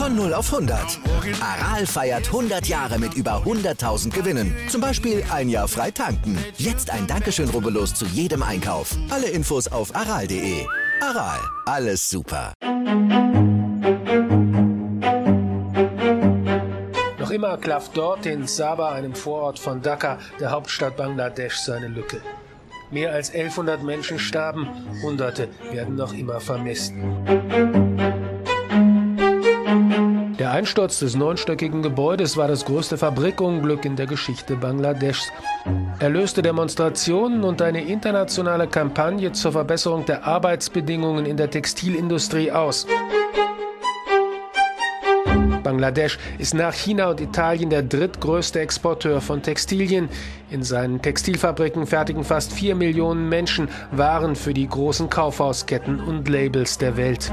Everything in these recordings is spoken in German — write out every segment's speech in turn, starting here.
Von 0 auf 100. Aral feiert 100 Jahre mit über 100.000 Gewinnen. Zum Beispiel ein Jahr frei tanken. Jetzt ein Dankeschön, rubbellos zu jedem Einkauf. Alle Infos auf aral.de. Aral, alles super. Noch immer klafft dort in Sabah, einem Vorort von Dhaka, der Hauptstadt Bangladesch, seine Lücke. Mehr als 1100 Menschen starben, Hunderte werden noch immer vermisst. Der Einsturz des neunstöckigen Gebäudes war das größte Fabrikunglück in der Geschichte Bangladeschs. Er löste Demonstrationen und eine internationale Kampagne zur Verbesserung der Arbeitsbedingungen in der Textilindustrie aus. Bangladesch ist nach China und Italien der drittgrößte Exporteur von Textilien. In seinen Textilfabriken fertigen fast vier Millionen Menschen Waren für die großen Kaufhausketten und Labels der Welt.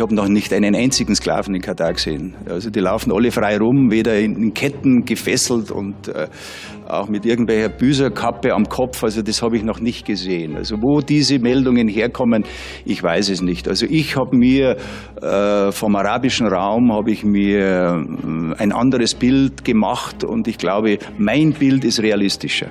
Ich habe noch nicht einen einzigen Sklaven in Katar gesehen. Also die laufen alle frei rum, weder in Ketten gefesselt und äh, auch mit irgendwelcher Büserkappe am Kopf. Also das habe ich noch nicht gesehen. Also wo diese Meldungen herkommen, ich weiß es nicht. Also ich habe mir äh, vom arabischen Raum habe ich mir äh, ein anderes Bild gemacht und ich glaube, mein Bild ist realistischer.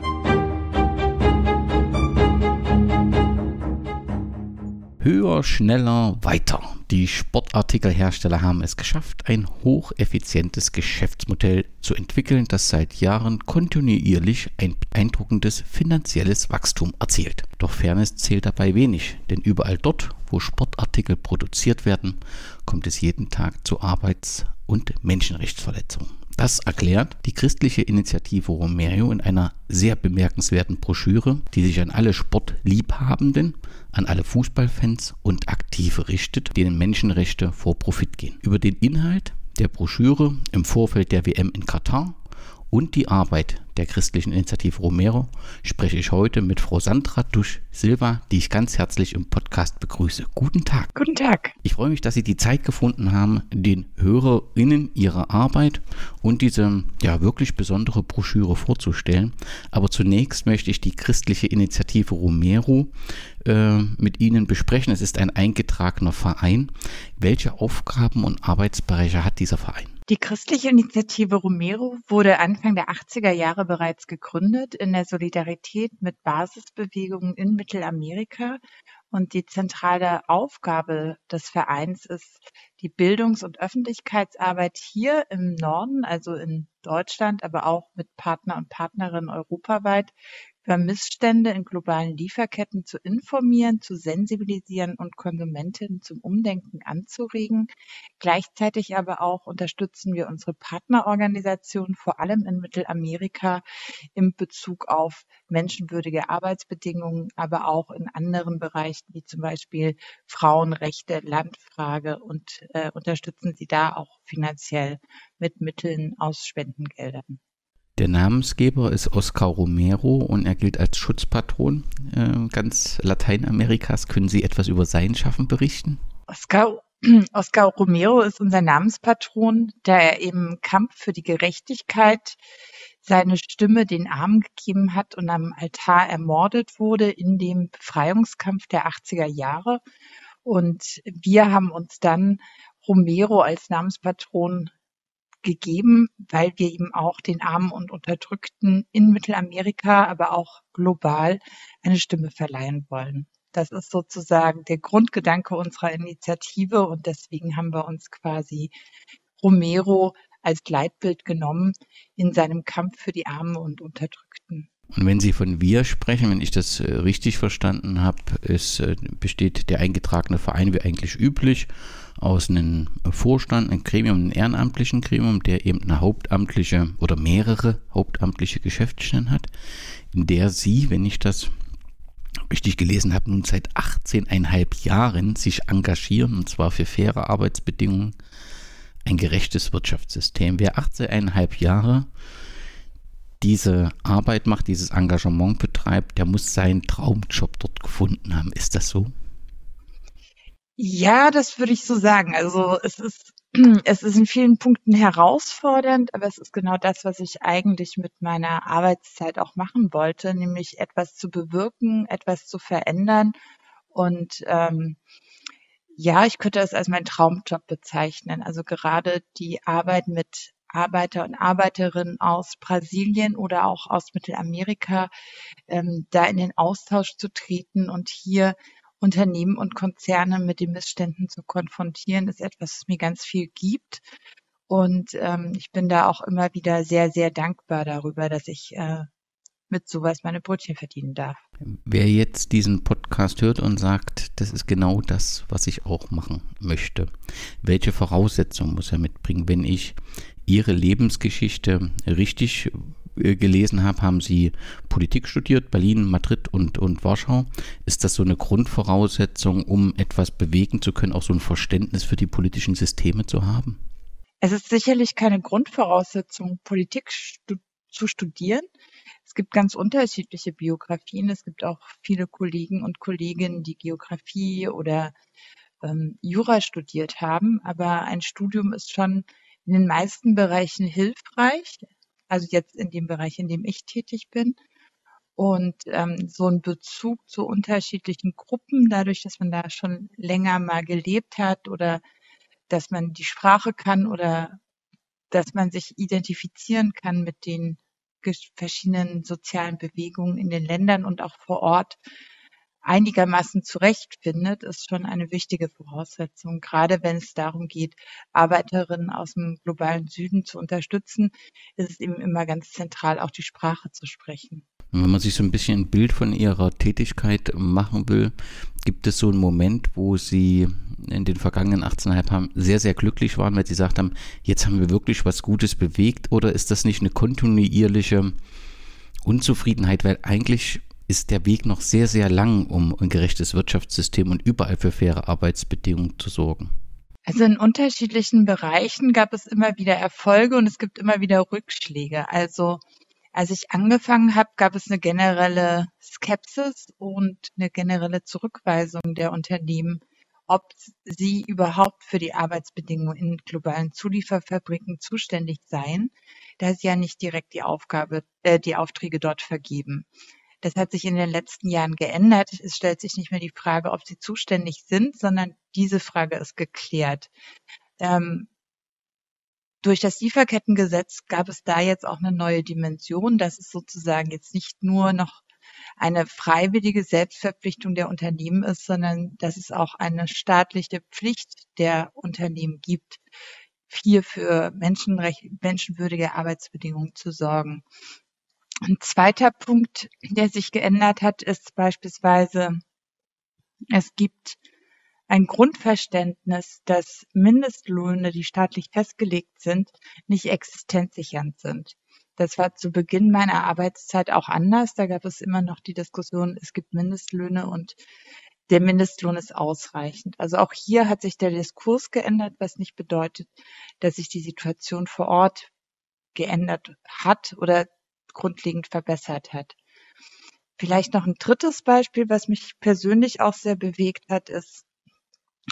Höher, schneller, weiter. Die Sportartikelhersteller haben es geschafft, ein hocheffizientes Geschäftsmodell zu entwickeln, das seit Jahren kontinuierlich ein beeindruckendes finanzielles Wachstum erzielt. Doch Fairness zählt dabei wenig, denn überall dort, wo Sportartikel produziert werden, kommt es jeden Tag zu Arbeits- und Menschenrechtsverletzungen. Das erklärt die christliche Initiative Romero in einer sehr bemerkenswerten Broschüre, die sich an alle Sportliebhabenden an alle Fußballfans und Aktive richtet, denen Menschenrechte vor Profit gehen. Über den Inhalt der Broschüre im Vorfeld der WM in Katar und die Arbeit der christlichen Initiative Romero spreche ich heute mit Frau Sandra Dusch Silva, die ich ganz herzlich im Podcast begrüße. Guten Tag. Guten Tag. Ich freue mich, dass Sie die Zeit gefunden haben, den HörerInnen Ihre Arbeit und diese ja wirklich besondere Broschüre vorzustellen. Aber zunächst möchte ich die christliche Initiative Romero äh, mit Ihnen besprechen. Es ist ein eingetragener Verein. Welche Aufgaben und Arbeitsbereiche hat dieser Verein? Die christliche Initiative Romero wurde Anfang der 80er Jahre bereits gegründet in der Solidarität mit Basisbewegungen in Mittelamerika. Und die zentrale Aufgabe des Vereins ist die Bildungs- und Öffentlichkeitsarbeit hier im Norden, also in Deutschland, aber auch mit Partner und Partnerinnen europaweit über Missstände in globalen Lieferketten zu informieren, zu sensibilisieren und Konsumentinnen zum Umdenken anzuregen. Gleichzeitig aber auch unterstützen wir unsere Partnerorganisationen, vor allem in Mittelamerika, in Bezug auf menschenwürdige Arbeitsbedingungen, aber auch in anderen Bereichen wie zum Beispiel Frauenrechte, Landfrage und äh, unterstützen sie da auch finanziell mit Mitteln aus Spendengeldern. Der Namensgeber ist Oscar Romero und er gilt als Schutzpatron äh, ganz Lateinamerikas. Können Sie etwas über sein Schaffen berichten? Oscar, Oscar Romero ist unser Namenspatron, der er im Kampf für die Gerechtigkeit seine Stimme den Armen gegeben hat und am Altar ermordet wurde in dem Befreiungskampf der 80er Jahre. Und wir haben uns dann Romero als Namenspatron gegeben, weil wir eben auch den Armen und Unterdrückten in Mittelamerika, aber auch global eine Stimme verleihen wollen. Das ist sozusagen der Grundgedanke unserer Initiative und deswegen haben wir uns quasi Romero als Leitbild genommen in seinem Kampf für die Armen und Unterdrückten. Und wenn Sie von wir sprechen, wenn ich das äh, richtig verstanden habe, äh, besteht der eingetragene Verein wie eigentlich üblich aus einem Vorstand, einem Gremium, einem ehrenamtlichen Gremium, der eben eine hauptamtliche oder mehrere hauptamtliche Geschäftsstellen hat, in der Sie, wenn ich das richtig gelesen habe, nun seit 18,5 Jahren sich engagieren, und zwar für faire Arbeitsbedingungen, ein gerechtes Wirtschaftssystem. Wer 18,5 Jahre diese Arbeit macht, dieses Engagement betreibt, der muss seinen Traumjob dort gefunden haben. Ist das so? Ja, das würde ich so sagen. Also es ist, es ist in vielen Punkten herausfordernd, aber es ist genau das, was ich eigentlich mit meiner Arbeitszeit auch machen wollte, nämlich etwas zu bewirken, etwas zu verändern und ähm, ja, ich könnte es als meinen Traumjob bezeichnen. Also gerade die Arbeit mit Arbeiter und Arbeiterinnen aus Brasilien oder auch aus Mittelamerika, ähm, da in den Austausch zu treten und hier Unternehmen und Konzerne mit den Missständen zu konfrontieren, ist etwas, was mir ganz viel gibt. Und ähm, ich bin da auch immer wieder sehr, sehr dankbar darüber, dass ich äh, mit sowas meine Brötchen verdienen darf. Wer jetzt diesen Podcast hört und sagt, das ist genau das, was ich auch machen möchte, welche Voraussetzungen muss er mitbringen? Wenn ich Ihre Lebensgeschichte richtig äh, gelesen habe, haben Sie Politik studiert, Berlin, Madrid und, und Warschau. Ist das so eine Grundvoraussetzung, um etwas bewegen zu können, auch so ein Verständnis für die politischen Systeme zu haben? Es ist sicherlich keine Grundvoraussetzung, Politik stu zu studieren. Es gibt ganz unterschiedliche Biografien. Es gibt auch viele Kollegen und Kolleginnen, die Geografie oder ähm, Jura studiert haben. Aber ein Studium ist schon in den meisten Bereichen hilfreich. Also jetzt in dem Bereich, in dem ich tätig bin. Und ähm, so ein Bezug zu unterschiedlichen Gruppen, dadurch, dass man da schon länger mal gelebt hat oder dass man die Sprache kann oder dass man sich identifizieren kann mit den verschiedenen sozialen Bewegungen in den Ländern und auch vor Ort einigermaßen zurechtfindet, ist schon eine wichtige Voraussetzung. Gerade wenn es darum geht, Arbeiterinnen aus dem globalen Süden zu unterstützen, ist es eben immer ganz zentral, auch die Sprache zu sprechen. Wenn man sich so ein bisschen ein Bild von ihrer Tätigkeit machen will, gibt es so einen Moment, wo sie in den vergangenen 18,5 Jahren sehr, sehr glücklich waren, weil sie gesagt haben, jetzt haben wir wirklich was Gutes bewegt? Oder ist das nicht eine kontinuierliche Unzufriedenheit, weil eigentlich ist der Weg noch sehr, sehr lang, um ein gerechtes Wirtschaftssystem und überall für faire Arbeitsbedingungen zu sorgen? Also in unterschiedlichen Bereichen gab es immer wieder Erfolge und es gibt immer wieder Rückschläge. Also als ich angefangen habe, gab es eine generelle Skepsis und eine generelle Zurückweisung der Unternehmen, ob sie überhaupt für die Arbeitsbedingungen in globalen Zulieferfabriken zuständig seien, da sie ja nicht direkt die Aufgabe, äh, die Aufträge dort vergeben. Das hat sich in den letzten Jahren geändert. Es stellt sich nicht mehr die Frage, ob sie zuständig sind, sondern diese Frage ist geklärt. Ähm, durch das Lieferkettengesetz gab es da jetzt auch eine neue Dimension, dass es sozusagen jetzt nicht nur noch eine freiwillige Selbstverpflichtung der Unternehmen ist, sondern dass es auch eine staatliche Pflicht der Unternehmen gibt, hier für Menschenrecht, menschenwürdige Arbeitsbedingungen zu sorgen. Ein zweiter Punkt, der sich geändert hat, ist beispielsweise, es gibt ein Grundverständnis, dass Mindestlöhne, die staatlich festgelegt sind, nicht existenzsichernd sind. Das war zu Beginn meiner Arbeitszeit auch anders. Da gab es immer noch die Diskussion, es gibt Mindestlöhne und der Mindestlohn ist ausreichend. Also auch hier hat sich der Diskurs geändert, was nicht bedeutet, dass sich die Situation vor Ort geändert hat oder grundlegend verbessert hat. Vielleicht noch ein drittes Beispiel, was mich persönlich auch sehr bewegt hat, ist,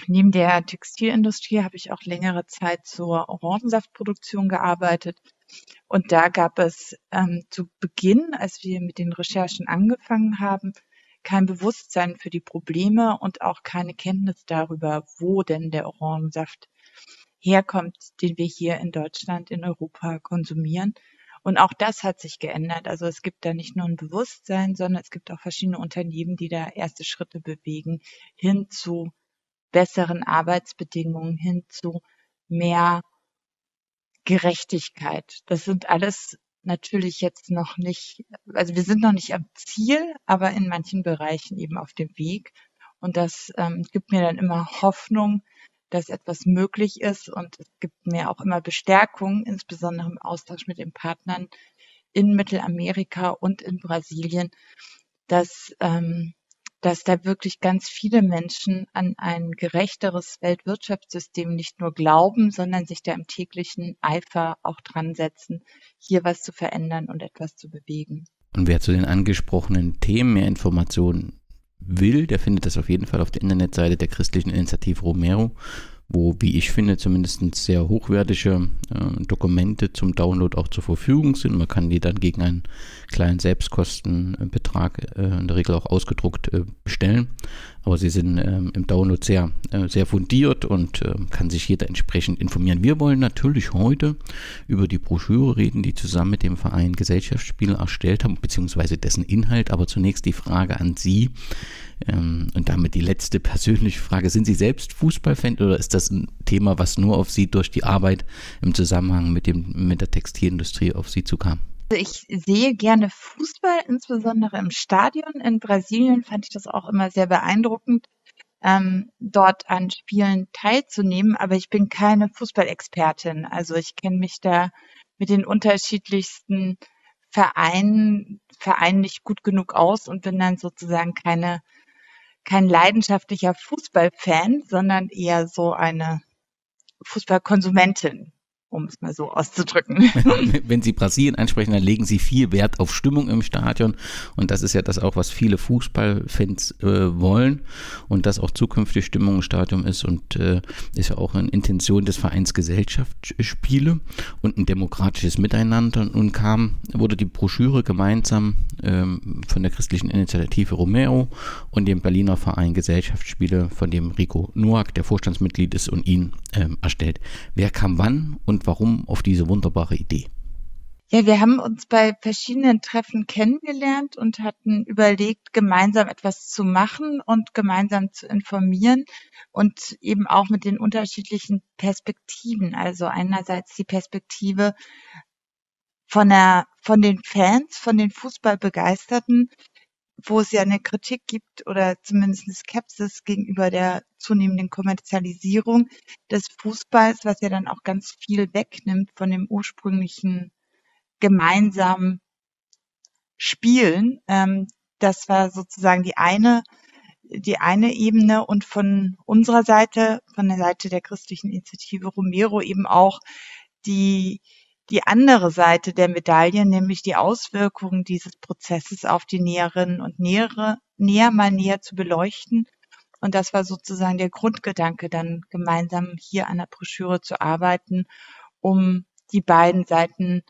Neben der Textilindustrie habe ich auch längere Zeit zur Orangensaftproduktion gearbeitet. Und da gab es ähm, zu Beginn, als wir mit den Recherchen angefangen haben, kein Bewusstsein für die Probleme und auch keine Kenntnis darüber, wo denn der Orangensaft herkommt, den wir hier in Deutschland, in Europa konsumieren. Und auch das hat sich geändert. Also es gibt da nicht nur ein Bewusstsein, sondern es gibt auch verschiedene Unternehmen, die da erste Schritte bewegen hin zu besseren Arbeitsbedingungen hin zu mehr Gerechtigkeit. Das sind alles natürlich jetzt noch nicht, also wir sind noch nicht am Ziel, aber in manchen Bereichen eben auf dem Weg. Und das ähm, gibt mir dann immer Hoffnung, dass etwas möglich ist und es gibt mir auch immer Bestärkung, insbesondere im Austausch mit den Partnern in Mittelamerika und in Brasilien, dass ähm, dass da wirklich ganz viele Menschen an ein gerechteres Weltwirtschaftssystem nicht nur glauben, sondern sich da im täglichen Eifer auch dran setzen, hier was zu verändern und etwas zu bewegen. Und wer zu den angesprochenen Themen mehr Informationen will, der findet das auf jeden Fall auf der Internetseite der christlichen Initiative Romero wo, wie ich finde, zumindest sehr hochwertige äh, Dokumente zum Download auch zur Verfügung sind. Man kann die dann gegen einen kleinen Selbstkostenbetrag Betrag äh, in der Regel auch ausgedruckt äh, bestellen. Aber sie sind ähm, im Download sehr, äh, sehr fundiert und äh, kann sich jeder entsprechend informieren. Wir wollen natürlich heute über die Broschüre reden, die zusammen mit dem Verein Gesellschaftsspiele erstellt haben, beziehungsweise dessen Inhalt. Aber zunächst die Frage an Sie. Ähm, und damit die letzte persönliche Frage. Sind Sie selbst Fußballfan oder ist das ein Thema, was nur auf Sie durch die Arbeit im Zusammenhang mit, dem, mit der Textilindustrie auf Sie zukam? Also ich sehe gerne Fußball, insbesondere im Stadion. In Brasilien fand ich das auch immer sehr beeindruckend, ähm, dort an Spielen teilzunehmen. Aber ich bin keine Fußballexpertin. Also ich kenne mich da mit den unterschiedlichsten Vereinen, Vereinen nicht gut genug aus und bin dann sozusagen keine kein leidenschaftlicher Fußballfan, sondern eher so eine Fußballkonsumentin um es mal so auszudrücken. Wenn Sie Brasilien ansprechen, dann legen Sie viel Wert auf Stimmung im Stadion und das ist ja das auch, was viele Fußballfans äh, wollen und dass auch zukünftig Stimmung im Stadion ist und äh, ist ja auch eine Intention des Vereins Gesellschaftsspiele und ein demokratisches Miteinander. Nun kam, wurde die Broschüre gemeinsam ähm, von der christlichen Initiative Romero und dem Berliner Verein Gesellschaftsspiele, von dem Rico Noack, der Vorstandsmitglied ist und ihn ähm, erstellt. Wer kam wann und und warum auf diese wunderbare Idee? Ja, wir haben uns bei verschiedenen Treffen kennengelernt und hatten überlegt, gemeinsam etwas zu machen und gemeinsam zu informieren und eben auch mit den unterschiedlichen Perspektiven. Also einerseits die Perspektive von der, von den Fans, von den Fußballbegeisterten, wo es ja eine Kritik gibt oder zumindest eine Skepsis gegenüber der zunehmenden Kommerzialisierung des Fußballs, was ja dann auch ganz viel wegnimmt von dem ursprünglichen gemeinsamen Spielen. Ähm, das war sozusagen die eine, die eine Ebene und von unserer Seite, von der Seite der christlichen Initiative Romero eben auch die die andere Seite der Medaille, nämlich die Auswirkungen dieses Prozesses auf die Näherinnen und Nähere, näher mal näher zu beleuchten. Und das war sozusagen der Grundgedanke, dann gemeinsam hier an der Broschüre zu arbeiten, um die beiden Seiten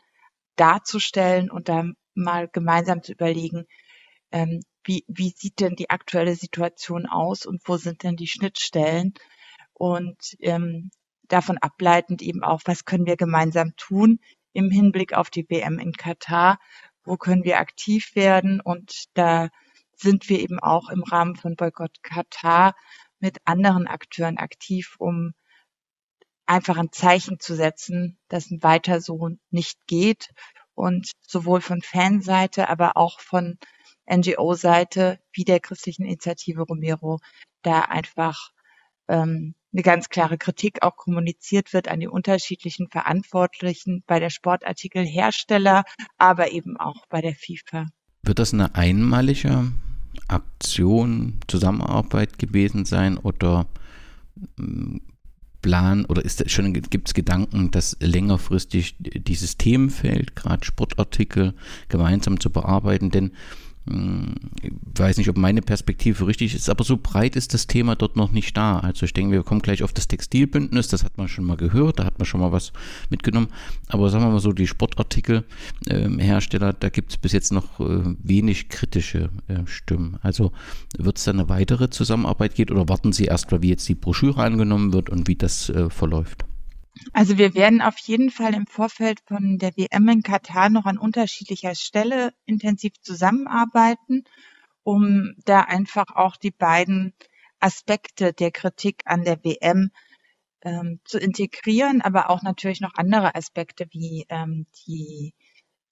darzustellen und dann mal gemeinsam zu überlegen, ähm, wie, wie sieht denn die aktuelle Situation aus und wo sind denn die Schnittstellen? Und ähm, davon ableitend eben auch, was können wir gemeinsam tun im Hinblick auf die WM in Katar, wo können wir aktiv werden? Und da sind wir eben auch im Rahmen von Boykott Katar mit anderen Akteuren aktiv, um einfach ein Zeichen zu setzen, dass ein weiter so nicht geht. Und sowohl von Fanseite, aber auch von NGO-Seite wie der christlichen Initiative Romero da einfach ähm, eine ganz klare Kritik auch kommuniziert wird an die unterschiedlichen Verantwortlichen bei der Sportartikelhersteller, aber eben auch bei der FIFA. Wird das eine einmalige Aktion, Zusammenarbeit gewesen sein oder hm, Plan oder ist schon gibt es Gedanken, dass längerfristig dieses Themenfeld, gerade Sportartikel, gemeinsam zu bearbeiten? Denn ich weiß nicht, ob meine Perspektive richtig ist, aber so breit ist das Thema dort noch nicht da. Also ich denke, wir kommen gleich auf das Textilbündnis, das hat man schon mal gehört, da hat man schon mal was mitgenommen. Aber sagen wir mal so, die Sportartikelhersteller, ähm, da gibt es bis jetzt noch äh, wenig kritische äh, Stimmen. Also wird es da eine weitere Zusammenarbeit geben oder warten Sie erst mal, wie jetzt die Broschüre angenommen wird und wie das äh, verläuft? Also wir werden auf jeden Fall im Vorfeld von der WM in Katar noch an unterschiedlicher Stelle intensiv zusammenarbeiten, um da einfach auch die beiden Aspekte der Kritik an der WM ähm, zu integrieren, aber auch natürlich noch andere Aspekte wie ähm, die,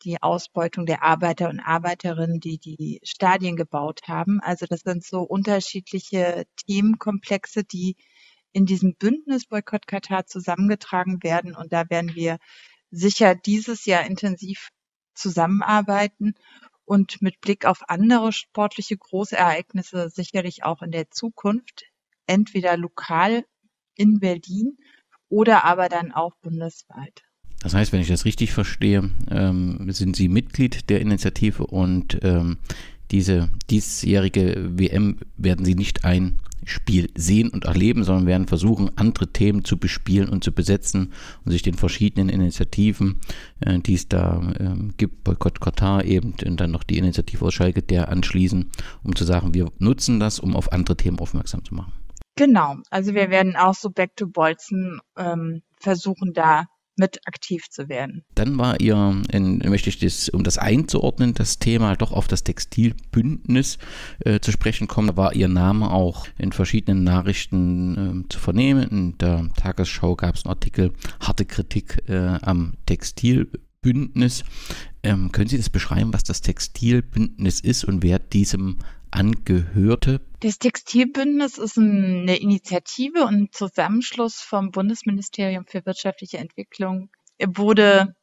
die Ausbeutung der Arbeiter und Arbeiterinnen, die die Stadien gebaut haben. Also das sind so unterschiedliche Themenkomplexe, die in diesem Bündnis Boykott Katar zusammengetragen werden. Und da werden wir sicher dieses Jahr intensiv zusammenarbeiten und mit Blick auf andere sportliche Großereignisse sicherlich auch in der Zukunft, entweder lokal in Berlin oder aber dann auch bundesweit. Das heißt, wenn ich das richtig verstehe, ähm, sind Sie Mitglied der Initiative und ähm, diese diesjährige WM werden Sie nicht ein Spiel sehen und erleben, sondern werden versuchen, andere Themen zu bespielen und zu besetzen und sich den verschiedenen Initiativen, äh, die es da äh, gibt, Boykott Katar eben und dann noch die Initiative aus Schalke, der anschließen, um zu sagen, wir nutzen das, um auf andere Themen aufmerksam zu machen. Genau, also wir werden auch so Back to Bolzen ähm, versuchen, da mit aktiv zu werden. Dann war ihr, in, möchte ich das, um das einzuordnen, das Thema doch auf das Textilbündnis äh, zu sprechen kommen, war ihr Name auch in verschiedenen Nachrichten äh, zu vernehmen. In der Tagesschau gab es einen Artikel, harte Kritik äh, am Textilbündnis. Ähm, können Sie das beschreiben, was das Textilbündnis ist und wer diesem angehörte? Das Textilbündnis ist eine Initiative und Zusammenschluss vom Bundesministerium für wirtschaftliche Entwicklung. Er wurde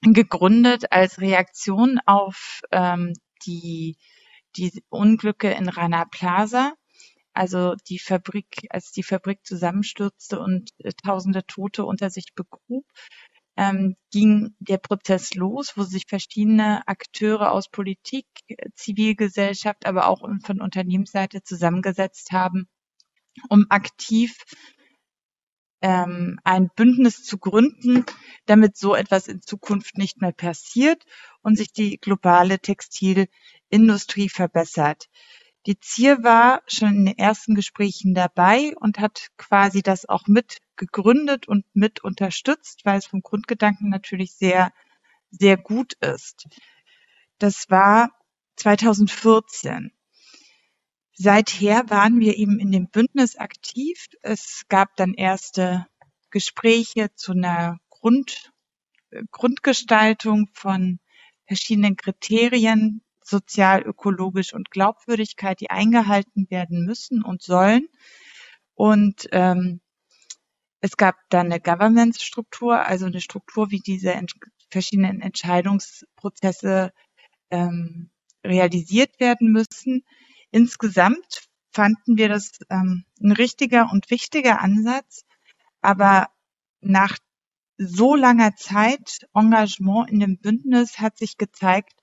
gegründet als Reaktion auf ähm, die, die Unglücke in Rana Plaza. Also die Fabrik, als die Fabrik zusammenstürzte und äh, tausende Tote unter sich begrub, ähm, ging der Prozess los, wo sich verschiedene Akteure aus Politik, Zivilgesellschaft, aber auch von Unternehmensseite zusammengesetzt haben, um aktiv ähm, ein Bündnis zu gründen, damit so etwas in Zukunft nicht mehr passiert und sich die globale Textilindustrie verbessert. Die Zier war schon in den ersten Gesprächen dabei und hat quasi das auch mit gegründet und mit unterstützt, weil es vom Grundgedanken natürlich sehr, sehr gut ist. Das war 2014. Seither waren wir eben in dem Bündnis aktiv. Es gab dann erste Gespräche zu einer Grund, Grundgestaltung von verschiedenen Kriterien, sozial, ökologisch und Glaubwürdigkeit, die eingehalten werden müssen und sollen. Und ähm, es gab dann eine Governance-Struktur, also eine Struktur, wie diese ent verschiedenen Entscheidungsprozesse ähm, realisiert werden müssen. Insgesamt fanden wir das ähm, ein richtiger und wichtiger Ansatz, aber nach so langer Zeit Engagement in dem Bündnis hat sich gezeigt,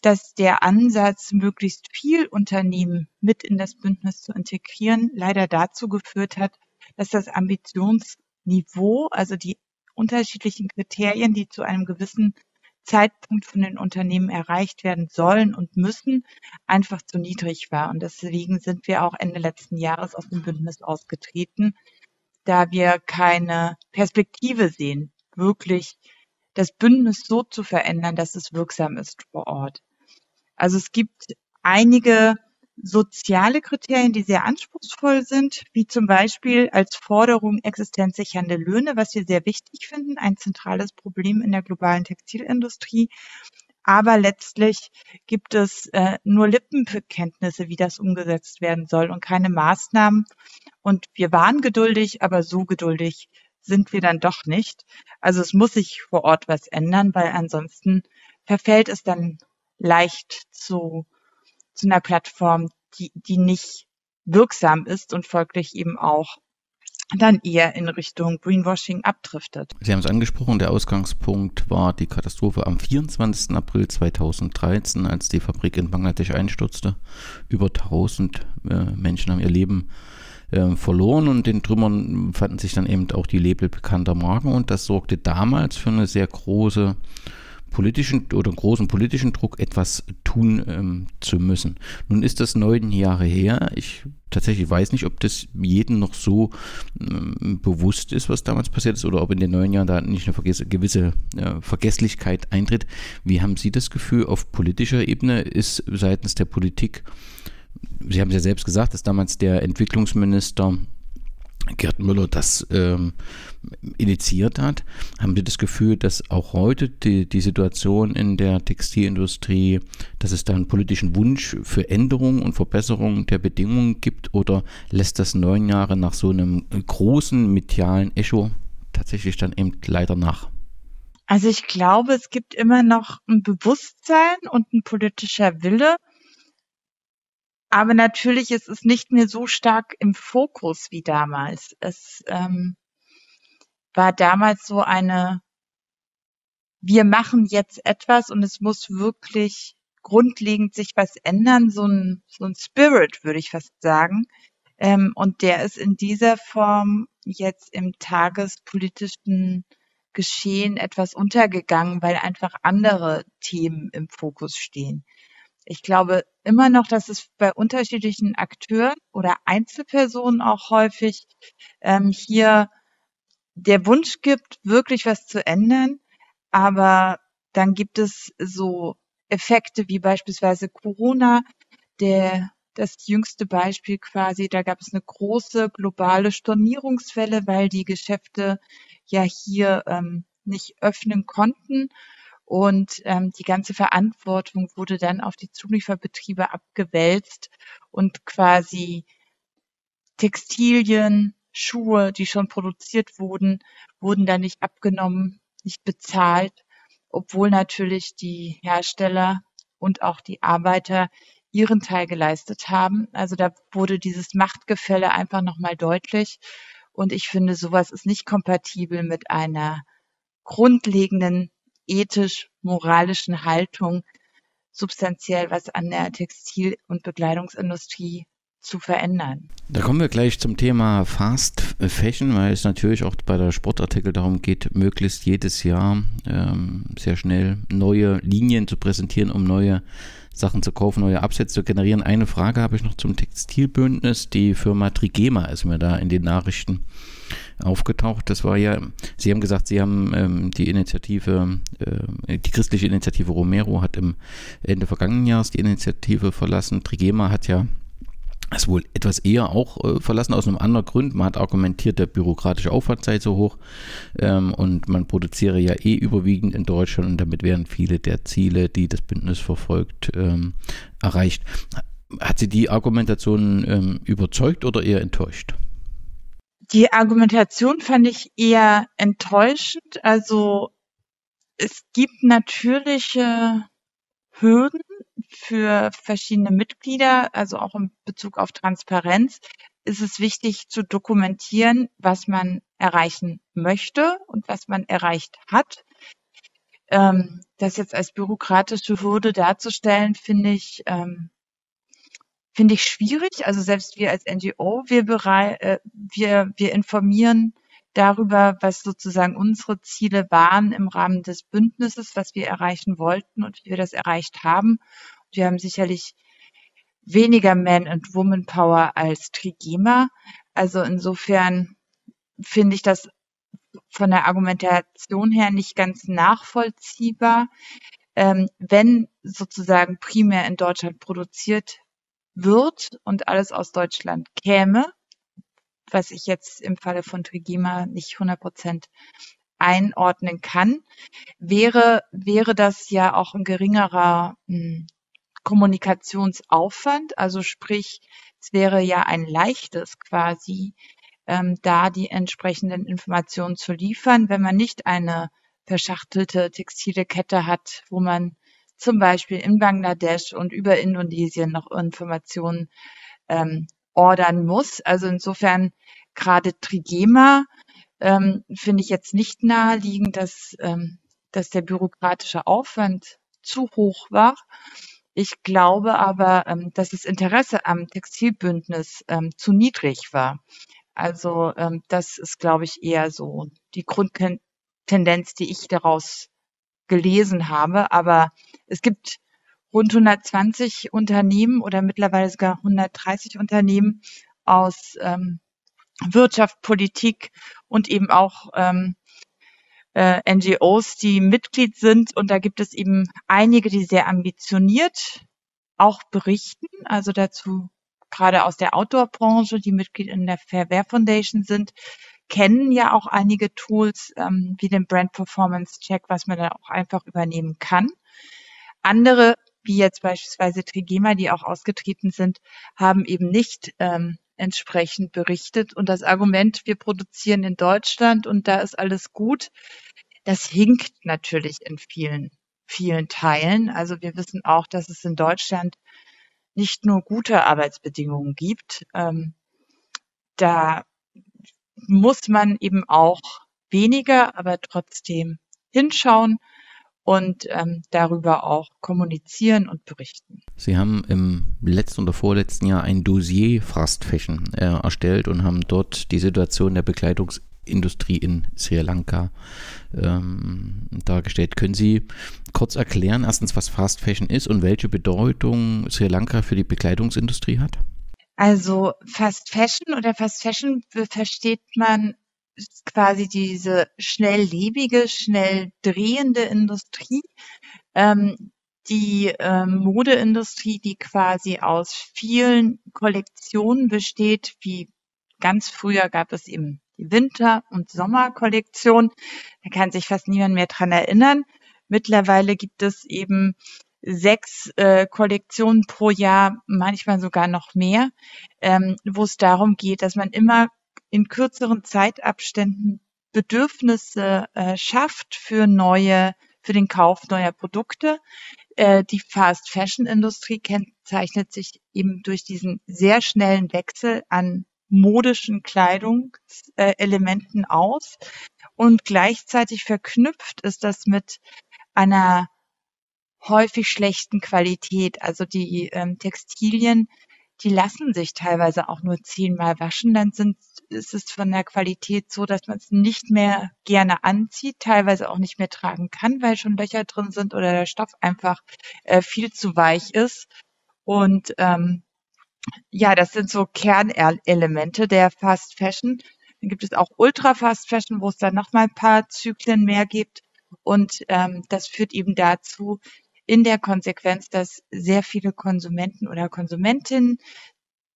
dass der Ansatz, möglichst viel Unternehmen mit in das Bündnis zu integrieren, leider dazu geführt hat, dass das Ambitionsniveau, also die unterschiedlichen Kriterien, die zu einem gewissen Zeitpunkt von den Unternehmen erreicht werden sollen und müssen, einfach zu niedrig war. Und deswegen sind wir auch Ende letzten Jahres aus dem Bündnis ausgetreten, da wir keine Perspektive sehen, wirklich das Bündnis so zu verändern, dass es wirksam ist vor Ort. Also es gibt einige soziale Kriterien, die sehr anspruchsvoll sind, wie zum Beispiel als Forderung existenzsichernde Löhne, was wir sehr wichtig finden, ein zentrales Problem in der globalen Textilindustrie. Aber letztlich gibt es äh, nur Lippenbekenntnisse, wie das umgesetzt werden soll und keine Maßnahmen. Und wir waren geduldig, aber so geduldig sind wir dann doch nicht. Also es muss sich vor Ort was ändern, weil ansonsten verfällt es dann leicht zu zu einer Plattform, die, die nicht wirksam ist und folglich eben auch dann eher in Richtung Greenwashing abdriftet. Sie haben es angesprochen, der Ausgangspunkt war die Katastrophe am 24. April 2013, als die Fabrik in Bangladesch einstürzte. Über 1000 äh, Menschen haben ihr Leben äh, verloren und den Trümmern fanden sich dann eben auch die Label bekannter Marken und das sorgte damals für eine sehr große politischen oder großen politischen Druck etwas tun ähm, zu müssen. Nun ist das neun Jahre her. Ich tatsächlich weiß nicht, ob das jedem noch so ähm, bewusst ist, was damals passiert ist, oder ob in den neun Jahren da nicht eine gewisse äh, Vergesslichkeit eintritt. Wie haben Sie das Gefühl, auf politischer Ebene ist seitens der Politik, Sie haben es ja selbst gesagt, dass damals der Entwicklungsminister Gerd Müller das ähm, initiiert hat, haben wir das Gefühl, dass auch heute die, die Situation in der Textilindustrie, dass es da einen politischen Wunsch für Änderungen und Verbesserungen der Bedingungen gibt oder lässt das neun Jahre nach so einem großen medialen Echo tatsächlich dann eben leider nach? Also ich glaube, es gibt immer noch ein Bewusstsein und ein politischer Wille, aber natürlich ist es nicht mehr so stark im Fokus wie damals. Es ähm, war damals so eine, wir machen jetzt etwas und es muss wirklich grundlegend sich was ändern, so ein, so ein Spirit, würde ich fast sagen, Ähm, und der ist in dieser Form jetzt im tagespolitischen Geschehen etwas untergegangen, weil einfach andere Themen im Fokus stehen. Ich glaube immer noch, dass es bei unterschiedlichen Akteuren oder Einzelpersonen auch häufig ähm, hier der Wunsch gibt, wirklich was zu ändern, aber dann gibt es so Effekte wie beispielsweise Corona, der das jüngste Beispiel quasi, da gab es eine große globale Stornierungswelle, weil die Geschäfte ja hier ähm, nicht öffnen konnten. Und ähm, die ganze Verantwortung wurde dann auf die Zulieferbetriebe abgewälzt und quasi Textilien, Schuhe, die schon produziert wurden, wurden dann nicht abgenommen, nicht bezahlt, obwohl natürlich die Hersteller und auch die Arbeiter ihren Teil geleistet haben. Also da wurde dieses Machtgefälle einfach nochmal deutlich. Und ich finde, sowas ist nicht kompatibel mit einer grundlegenden ethisch-moralischen Haltung, substanziell was an der Textil- und Bekleidungsindustrie zu verändern. Da kommen wir gleich zum Thema Fast Fashion, weil es natürlich auch bei der Sportartikel darum geht, möglichst jedes Jahr ähm, sehr schnell neue Linien zu präsentieren, um neue Sachen zu kaufen, neue Absätze zu generieren. Eine Frage habe ich noch zum Textilbündnis. Die Firma Trigema ist mir da in den Nachrichten aufgetaucht. Das war ja, Sie haben gesagt, Sie haben ähm, die Initiative, äh, die christliche Initiative Romero hat im Ende vergangenen Jahres die Initiative verlassen. Trigema hat ja es wohl etwas eher auch äh, verlassen aus einem anderen Grund. Man hat argumentiert, der bürokratische Aufwand sei so hoch ähm, und man produziere ja eh überwiegend in Deutschland und damit wären viele der Ziele, die das Bündnis verfolgt, ähm, erreicht. Hat Sie die Argumentation ähm, überzeugt oder eher enttäuscht? Die Argumentation fand ich eher enttäuschend. Also es gibt natürliche Hürden, für verschiedene Mitglieder, also auch in Bezug auf Transparenz, ist es wichtig zu dokumentieren, was man erreichen möchte und was man erreicht hat. Ähm, das jetzt als bürokratische Hürde darzustellen, finde ich, ähm, finde ich schwierig. Also selbst wir als NGO, wir, äh, wir, wir informieren darüber, was sozusagen unsere Ziele waren im Rahmen des Bündnisses, was wir erreichen wollten und wie wir das erreicht haben. Wir haben sicherlich weniger Man- and Woman-Power als Trigema. Also insofern finde ich das von der Argumentation her nicht ganz nachvollziehbar. Ähm, wenn sozusagen primär in Deutschland produziert wird und alles aus Deutschland käme, was ich jetzt im Falle von Trigema nicht 100 Prozent einordnen kann, wäre, wäre das ja auch ein geringerer hm, Kommunikationsaufwand. Also sprich, es wäre ja ein leichtes quasi, ähm, da die entsprechenden Informationen zu liefern, wenn man nicht eine verschachtelte textile Kette hat, wo man zum Beispiel in Bangladesch und über Indonesien noch Informationen ähm, ordern muss. Also insofern gerade Trigema ähm, finde ich jetzt nicht naheliegend, dass, ähm, dass der bürokratische Aufwand zu hoch war. Ich glaube aber, ähm, dass das Interesse am Textilbündnis ähm, zu niedrig war. Also ähm, das ist, glaube ich, eher so die Grundtendenz, die ich daraus gelesen habe. Aber es gibt rund 120 Unternehmen oder mittlerweile sogar 130 Unternehmen aus ähm, Wirtschaft, Politik und eben auch ähm, äh, NGOs, die Mitglied sind. Und da gibt es eben einige, die sehr ambitioniert auch berichten. Also dazu gerade aus der Outdoor-Branche, die Mitglied in der Fairware Foundation sind, kennen ja auch einige Tools ähm, wie den Brand Performance Check, was man dann auch einfach übernehmen kann. Andere, wie jetzt beispielsweise Trigema, die auch ausgetreten sind, haben eben nicht ähm, entsprechend berichtet. Und das Argument, wir produzieren in Deutschland und da ist alles gut, das hinkt natürlich in vielen, vielen Teilen. Also wir wissen auch, dass es in Deutschland nicht nur gute Arbeitsbedingungen gibt. Ähm, da muss man eben auch weniger, aber trotzdem hinschauen und ähm, darüber auch kommunizieren und berichten. Sie haben im letzten oder vorletzten Jahr ein Dossier Fast Fashion äh, erstellt und haben dort die Situation der Bekleidungsindustrie in Sri Lanka ähm, dargestellt. Können Sie kurz erklären, erstens, was Fast Fashion ist und welche Bedeutung Sri Lanka für die Bekleidungsindustrie hat? Also Fast Fashion oder Fast Fashion versteht man quasi diese schnelllebige, schnell drehende Industrie, ähm, die ähm, Modeindustrie, die quasi aus vielen Kollektionen besteht, wie ganz früher gab es eben die Winter- und Sommerkollektion. Da kann sich fast niemand mehr dran erinnern. Mittlerweile gibt es eben sechs äh, Kollektionen pro Jahr, manchmal sogar noch mehr, ähm, wo es darum geht, dass man immer in kürzeren Zeitabständen Bedürfnisse äh, schafft für neue, für den Kauf neuer Produkte. Äh, die Fast Fashion Industrie kennzeichnet sich eben durch diesen sehr schnellen Wechsel an modischen Kleidungselementen aus und gleichzeitig verknüpft ist das mit einer häufig schlechten Qualität. Also die ähm, Textilien, die lassen sich teilweise auch nur zehnmal waschen, dann sind, ist es von der Qualität so, dass man es nicht mehr gerne anzieht, teilweise auch nicht mehr tragen kann, weil schon Löcher drin sind oder der Stoff einfach äh, viel zu weich ist. Und ähm, ja, das sind so Kernelemente der Fast Fashion. Dann gibt es auch Ultra Fast Fashion, wo es dann nochmal ein paar Zyklen mehr gibt. Und ähm, das führt eben dazu, in der Konsequenz, dass sehr viele Konsumenten oder Konsumentinnen,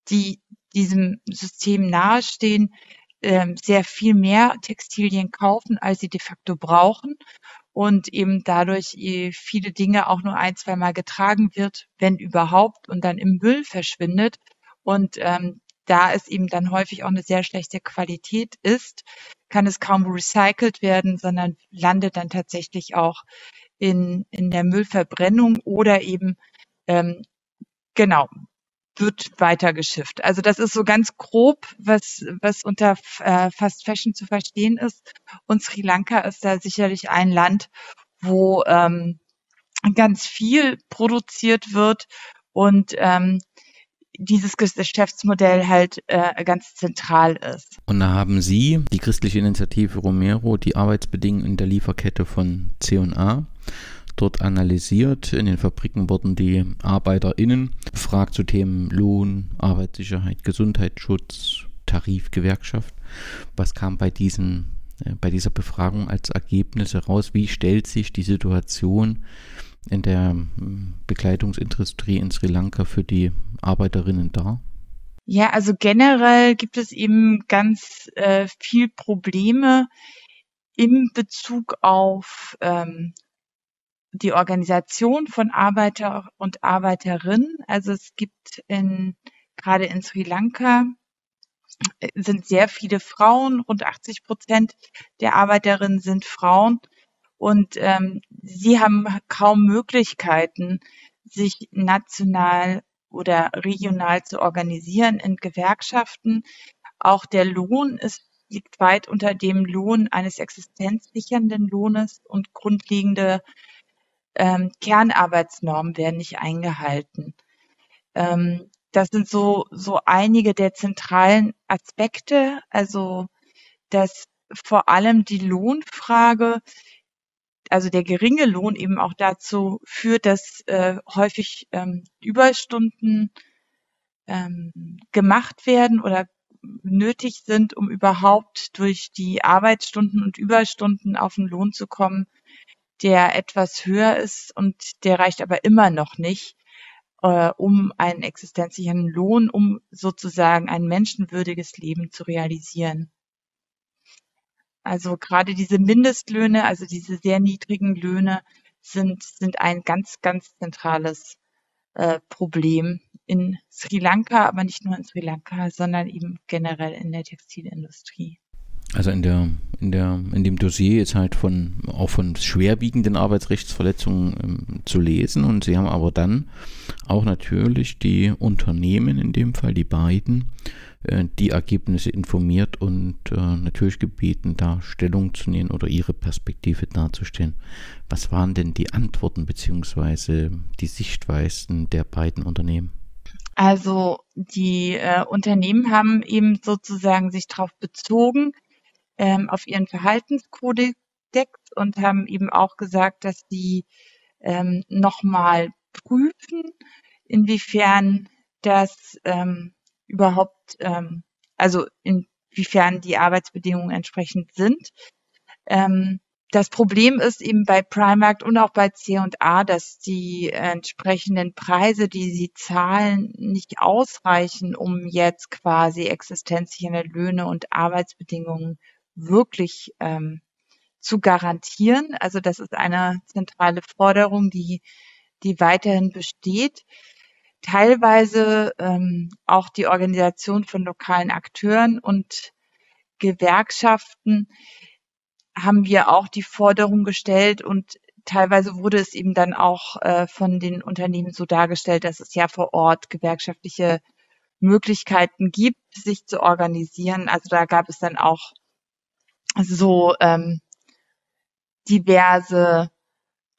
die diesem System nahestehen, ähm, sehr viel mehr Textilien kaufen, als sie de facto brauchen und eben dadurch äh, viele Dinge auch nur ein, zwei Mal getragen wird, wenn überhaupt, und dann im Müll verschwindet. Und ähm, da es eben dann häufig auch eine sehr schlechte Qualität ist, kann es kaum recycelt werden, sondern landet dann tatsächlich auch in, in der Müllverbrennung oder eben ähm, genau wird weitergeschifft. Also das ist so ganz grob, was, was unter äh, Fast Fashion zu verstehen ist. Und Sri Lanka ist da sicherlich ein Land, wo ähm, ganz viel produziert wird und ähm, dieses Geschäftsmodell halt äh, ganz zentral ist. Und da haben Sie, die christliche Initiative Romero, die Arbeitsbedingungen in der Lieferkette von C&A dort analysiert. In den Fabriken wurden die ArbeiterInnen befragt zu Themen Lohn, Arbeitssicherheit, Gesundheitsschutz, Tarif, Gewerkschaft. Was kam bei diesen äh, bei dieser Befragung als Ergebnis heraus? Wie stellt sich die Situation in der hm, Bekleidungsindustrie in Sri Lanka für die Arbeiterinnen dar? Ja, also generell gibt es eben ganz äh, viel Probleme im Bezug auf ähm, die Organisation von Arbeiter und Arbeiterinnen. Also es gibt in, gerade in Sri Lanka äh, sind sehr viele Frauen, rund 80 Prozent der Arbeiterinnen sind Frauen und ähm, sie haben kaum Möglichkeiten, sich national oder regional zu organisieren in Gewerkschaften. Auch der Lohn ist, liegt weit unter dem Lohn eines existenzsichernden Lohnes und grundlegende ähm, Kernarbeitsnormen werden nicht eingehalten. Ähm, das sind so, so einige der zentralen Aspekte, also dass vor allem die Lohnfrage, also der geringe Lohn eben auch dazu führt, dass äh, häufig ähm, Überstunden ähm, gemacht werden oder nötig sind, um überhaupt durch die Arbeitsstunden und Überstunden auf den Lohn zu kommen, der etwas höher ist und der reicht aber immer noch nicht, äh, um einen existenzsichernden Lohn, um sozusagen ein menschenwürdiges Leben zu realisieren. Also gerade diese Mindestlöhne, also diese sehr niedrigen Löhne sind, sind ein ganz, ganz zentrales äh, Problem in Sri Lanka, aber nicht nur in Sri Lanka, sondern eben generell in der Textilindustrie. Also in der, in der, in dem Dossier ist halt von auch von schwerwiegenden Arbeitsrechtsverletzungen ähm, zu lesen und sie haben aber dann auch natürlich die Unternehmen, in dem Fall die beiden, äh, die Ergebnisse informiert und äh, natürlich gebeten, da Stellung zu nehmen oder ihre Perspektive darzustellen. Was waren denn die Antworten bzw. die Sichtweisen der beiden Unternehmen? Also die äh, Unternehmen haben eben sozusagen sich darauf bezogen, ähm, auf ihren Verhaltenskodex und haben eben auch gesagt, dass sie ähm, nochmal prüfen, inwiefern das ähm, überhaupt, ähm, also inwiefern die Arbeitsbedingungen entsprechend sind. Ähm, das Problem ist eben bei Primark und auch bei C&A, dass die entsprechenden Preise, die sie zahlen, nicht ausreichen, um jetzt quasi existenzsichernde Löhne und Arbeitsbedingungen wirklich ähm, zu garantieren. Also das ist eine zentrale Forderung, die, die weiterhin besteht. Teilweise ähm, auch die Organisation von lokalen Akteuren und Gewerkschaften haben wir auch die Forderung gestellt und teilweise wurde es eben dann auch äh, von den Unternehmen so dargestellt, dass es ja vor Ort gewerkschaftliche Möglichkeiten gibt, sich zu organisieren. Also da gab es dann auch so ähm, diverse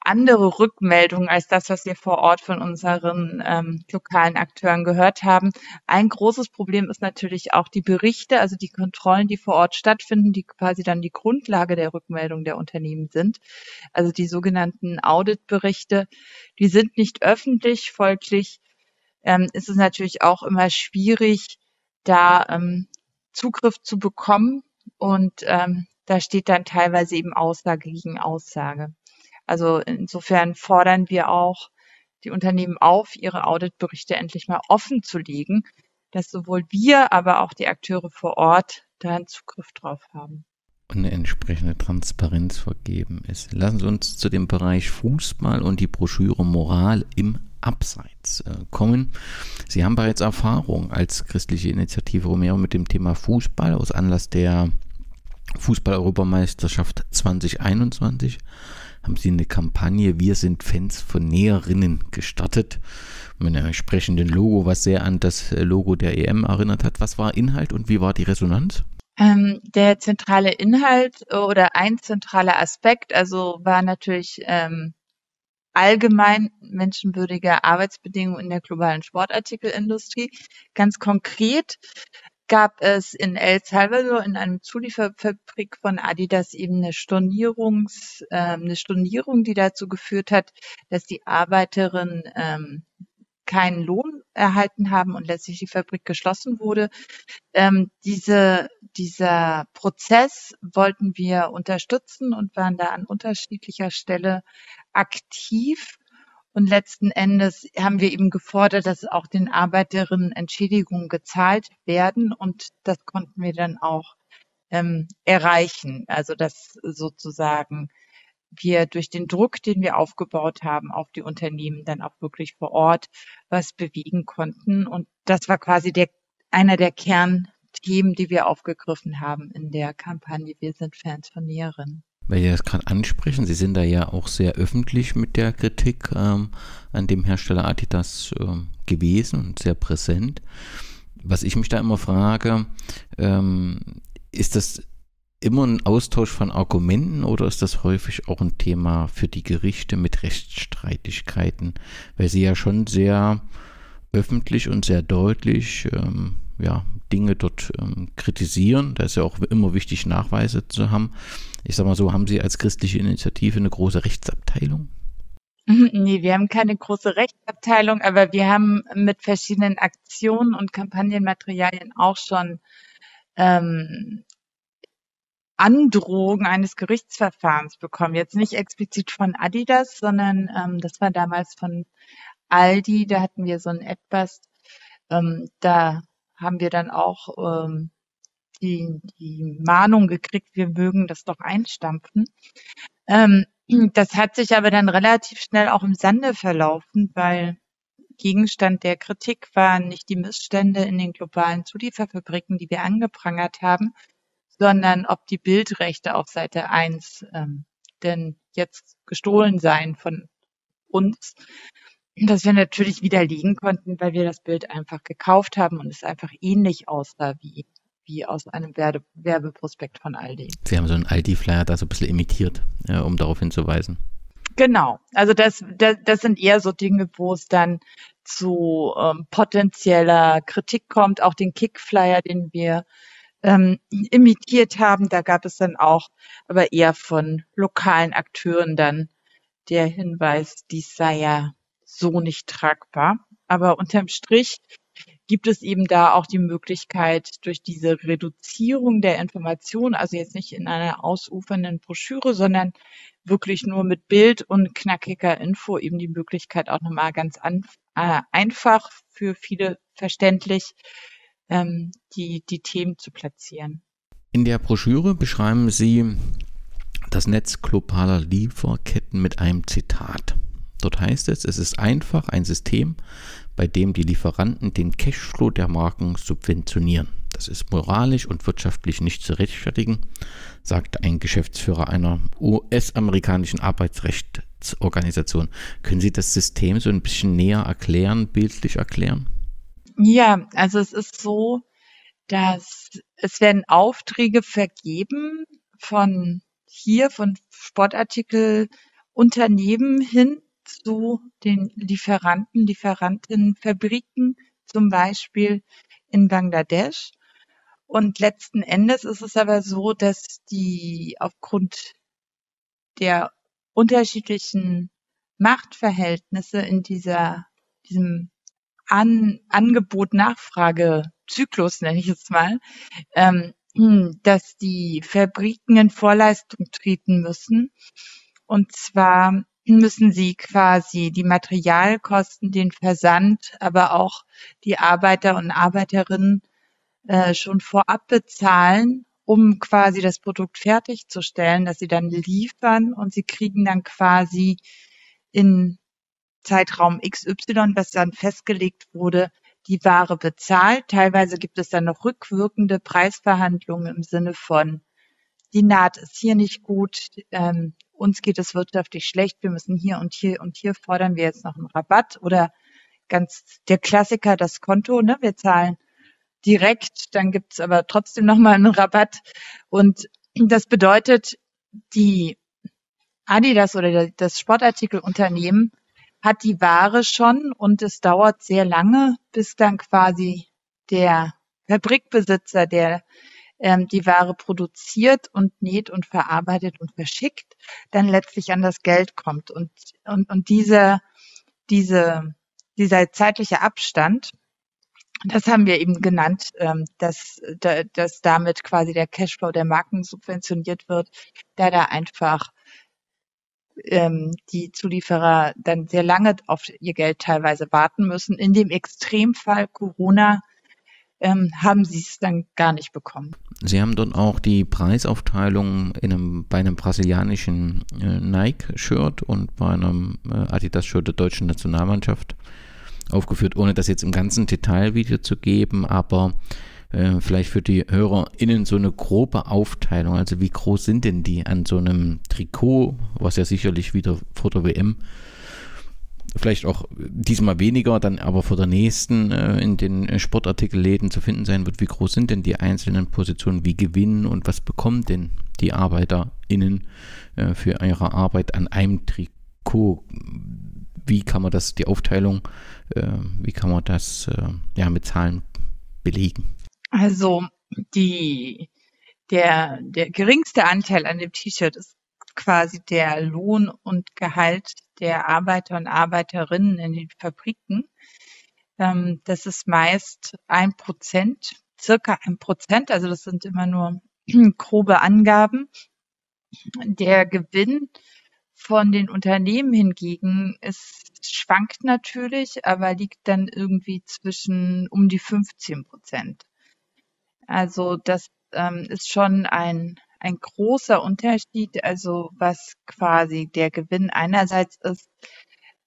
andere Rückmeldungen als das, was wir vor Ort von unseren ähm, lokalen Akteuren gehört haben. Ein großes Problem ist natürlich auch die Berichte, also die Kontrollen, die vor Ort stattfinden, die quasi dann die Grundlage der Rückmeldung der Unternehmen sind. Also die sogenannten Auditberichte, die sind nicht öffentlich, folglich ähm, ist es natürlich auch immer schwierig, da ähm, Zugriff zu bekommen und ähm, da steht dann teilweise eben Aussage gegen Aussage. Also insofern fordern wir auch die Unternehmen auf, ihre Auditberichte endlich mal offen zu legen, dass sowohl wir, aber auch die Akteure vor Ort da einen Zugriff drauf haben. Und eine entsprechende Transparenz vergeben ist. Lassen Sie uns zu dem Bereich Fußball und die Broschüre Moral im Abseits äh, kommen. Sie haben bereits Erfahrung als christliche Initiative Romero mit dem Thema Fußball aus Anlass der Fußball-Europameisterschaft 2021 haben sie eine Kampagne Wir sind Fans von Näherinnen gestartet. Mit einem entsprechenden Logo, was sehr an das Logo der EM erinnert hat. Was war Inhalt und wie war die Resonanz? Ähm, der zentrale Inhalt oder ein zentraler Aspekt, also war natürlich ähm, allgemein menschenwürdige Arbeitsbedingungen in der globalen Sportartikelindustrie. Ganz konkret gab es in El Salvador in einem Zulieferfabrik von Adidas eben eine Stornierungs, äh, eine Stornierung, die dazu geführt hat, dass die Arbeiterinnen ähm, keinen Lohn erhalten haben und letztlich die Fabrik geschlossen wurde. Ähm, diese, dieser Prozess wollten wir unterstützen und waren da an unterschiedlicher Stelle aktiv und letzten Endes haben wir eben gefordert, dass auch den Arbeiterinnen Entschädigungen gezahlt werden. Und das konnten wir dann auch ähm, erreichen. Also dass sozusagen wir durch den Druck, den wir aufgebaut haben auf die Unternehmen, dann auch wirklich vor Ort was bewegen konnten. Und das war quasi der, einer der Kernthemen, die wir aufgegriffen haben in der Kampagne Wir sind Fans von Näherinnen. Weil Sie das gerade ansprechen, Sie sind da ja auch sehr öffentlich mit der Kritik ähm, an dem Hersteller Adidas ähm, gewesen und sehr präsent. Was ich mich da immer frage, ähm, ist das immer ein Austausch von Argumenten oder ist das häufig auch ein Thema für die Gerichte mit Rechtsstreitigkeiten? Weil sie ja schon sehr öffentlich und sehr deutlich ähm, ja, Dinge dort ähm, kritisieren. Da ist ja auch immer wichtig, Nachweise zu haben. Ich sag mal so, haben Sie als christliche Initiative eine große Rechtsabteilung? Nee, wir haben keine große Rechtsabteilung, aber wir haben mit verschiedenen Aktionen und Kampagnenmaterialien auch schon ähm, Androhung eines Gerichtsverfahrens bekommen. Jetzt nicht explizit von Adidas, sondern ähm, das war damals von Aldi. Da hatten wir so ein etwas, ähm, da haben wir dann auch ähm, die, die Mahnung gekriegt, wir mögen das doch einstampfen. Ähm, das hat sich aber dann relativ schnell auch im Sande verlaufen, weil Gegenstand der Kritik waren nicht die Missstände in den globalen Zulieferfabriken, die wir angeprangert haben, sondern ob die Bildrechte auf Seite 1 ähm, denn jetzt gestohlen seien von uns. Das wir natürlich widerlegen konnten, weil wir das Bild einfach gekauft haben und es einfach ähnlich aussah wie, wie aus einem Werbe Werbeprospekt von Aldi. Sie haben so einen Aldi-Flyer da so ein bisschen imitiert, ja, um darauf hinzuweisen. Genau, also das, das, das sind eher so Dinge, wo es dann zu ähm, potenzieller Kritik kommt. Auch den Kickflyer, den wir ähm, imitiert haben, da gab es dann auch, aber eher von lokalen Akteuren dann der Hinweis, dies sei ja so nicht tragbar. Aber unterm Strich gibt es eben da auch die Möglichkeit, durch diese Reduzierung der Information, also jetzt nicht in einer ausufernden Broschüre, sondern wirklich nur mit Bild und knackiger Info eben die Möglichkeit auch nochmal ganz an, äh, einfach für viele verständlich ähm, die, die Themen zu platzieren. In der Broschüre beschreiben Sie das Netz globaler Lieferketten mit einem Zitat. Dort heißt es, es ist einfach ein System, bei dem die Lieferanten den Cashflow der Marken subventionieren. Das ist moralisch und wirtschaftlich nicht zu rechtfertigen, sagte ein Geschäftsführer einer US-amerikanischen Arbeitsrechtsorganisation. Können Sie das System so ein bisschen näher erklären, bildlich erklären? Ja, also es ist so, dass es werden Aufträge vergeben von hier, von Sportartikelunternehmen hin zu den Lieferanten, Lieferantinnen, Fabriken, zum Beispiel in Bangladesch. Und letzten Endes ist es aber so, dass die aufgrund der unterschiedlichen Machtverhältnisse in dieser, diesem An Angebot-Nachfrage-Zyklus, nenne ich es mal, ähm, dass die Fabriken in Vorleistung treten müssen. Und zwar müssen sie quasi die Materialkosten, den Versand, aber auch die Arbeiter und Arbeiterinnen äh, schon vorab bezahlen, um quasi das Produkt fertigzustellen, dass sie dann liefern und sie kriegen dann quasi in Zeitraum XY, was dann festgelegt wurde, die Ware bezahlt. Teilweise gibt es dann noch rückwirkende Preisverhandlungen im Sinne von, die Naht ist hier nicht gut, ähm, uns geht es wirtschaftlich schlecht, wir müssen hier und hier und hier fordern wir jetzt noch einen Rabatt oder ganz der Klassiker, das Konto, ne? Wir zahlen direkt, dann gibt's aber trotzdem nochmal einen Rabatt. Und das bedeutet, die Adidas oder das Sportartikelunternehmen hat die Ware schon und es dauert sehr lange, bis dann quasi der Fabrikbesitzer, der ähm, die Ware produziert und näht und verarbeitet und verschickt, dann letztlich an das Geld kommt. Und, und, und diese, diese, dieser zeitliche Abstand, das haben wir eben genannt, ähm, dass, dass damit quasi der Cashflow der Marken subventioniert wird, da da einfach ähm, die Zulieferer dann sehr lange auf ihr Geld teilweise warten müssen. In dem Extremfall Corona ähm, haben sie es dann gar nicht bekommen. Sie haben dort auch die Preisaufteilung in einem, bei einem brasilianischen äh, Nike-Shirt und bei einem äh, Adidas-Shirt der deutschen Nationalmannschaft aufgeführt, ohne das jetzt im ganzen Detail zu geben, aber äh, vielleicht für die HörerInnen so eine grobe Aufteilung. Also wie groß sind denn die an so einem Trikot, was ja sicherlich wieder vor der WM vielleicht auch diesmal weniger, dann aber vor der nächsten äh, in den Sportartikelläden zu finden sein wird. Wie groß sind denn die einzelnen Positionen? Wie gewinnen und was bekommen denn die ArbeiterInnen äh, für ihre Arbeit an einem Trikot? Wie kann man das, die Aufteilung, äh, wie kann man das äh, ja, mit Zahlen belegen? Also die, der, der geringste Anteil an dem T-Shirt ist quasi der Lohn und Gehalt der Arbeiter und Arbeiterinnen in den Fabriken. Ähm, das ist meist ein Prozent, circa ein Prozent, also das sind immer nur grobe Angaben. Der Gewinn von den Unternehmen hingegen ist, schwankt natürlich, aber liegt dann irgendwie zwischen um die 15 Prozent. Also das ähm, ist schon ein ein großer Unterschied, also was quasi der Gewinn einerseits ist,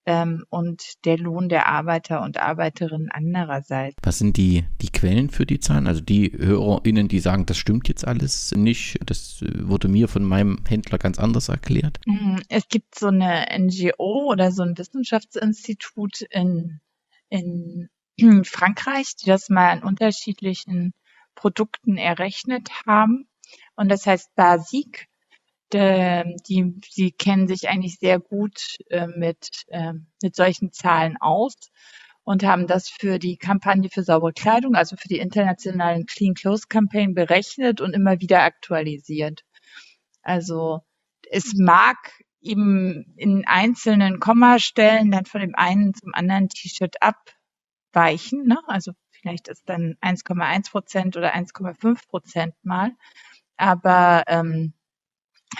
ähm, und der Lohn der Arbeiter und Arbeiterinnen andererseits. Was sind die, die Quellen für die Zahlen? Also die HörerInnen, die sagen, das stimmt jetzt alles nicht, das wurde mir von meinem Händler ganz anders erklärt. Mhm, es gibt so eine NGO oder so ein Wissenschaftsinstitut in, in Frankreich, die das mal an unterschiedlichen Produkten errechnet haben. Und das heißt Basic ähm, die, die kennen sich eigentlich sehr gut äh, mit, äh, mit solchen Zahlen aus und haben das für die Kampagne für saubere Kleidung, also für die internationalen Clean Clothes Campaign berechnet und immer wieder aktualisiert. Also es mag eben in einzelnen Kommastellen dann von dem einen zum anderen T-Shirt abweichen. Ne? Also vielleicht ist dann 1,1 Prozent oder 1,5 Prozent mal. Aber ähm,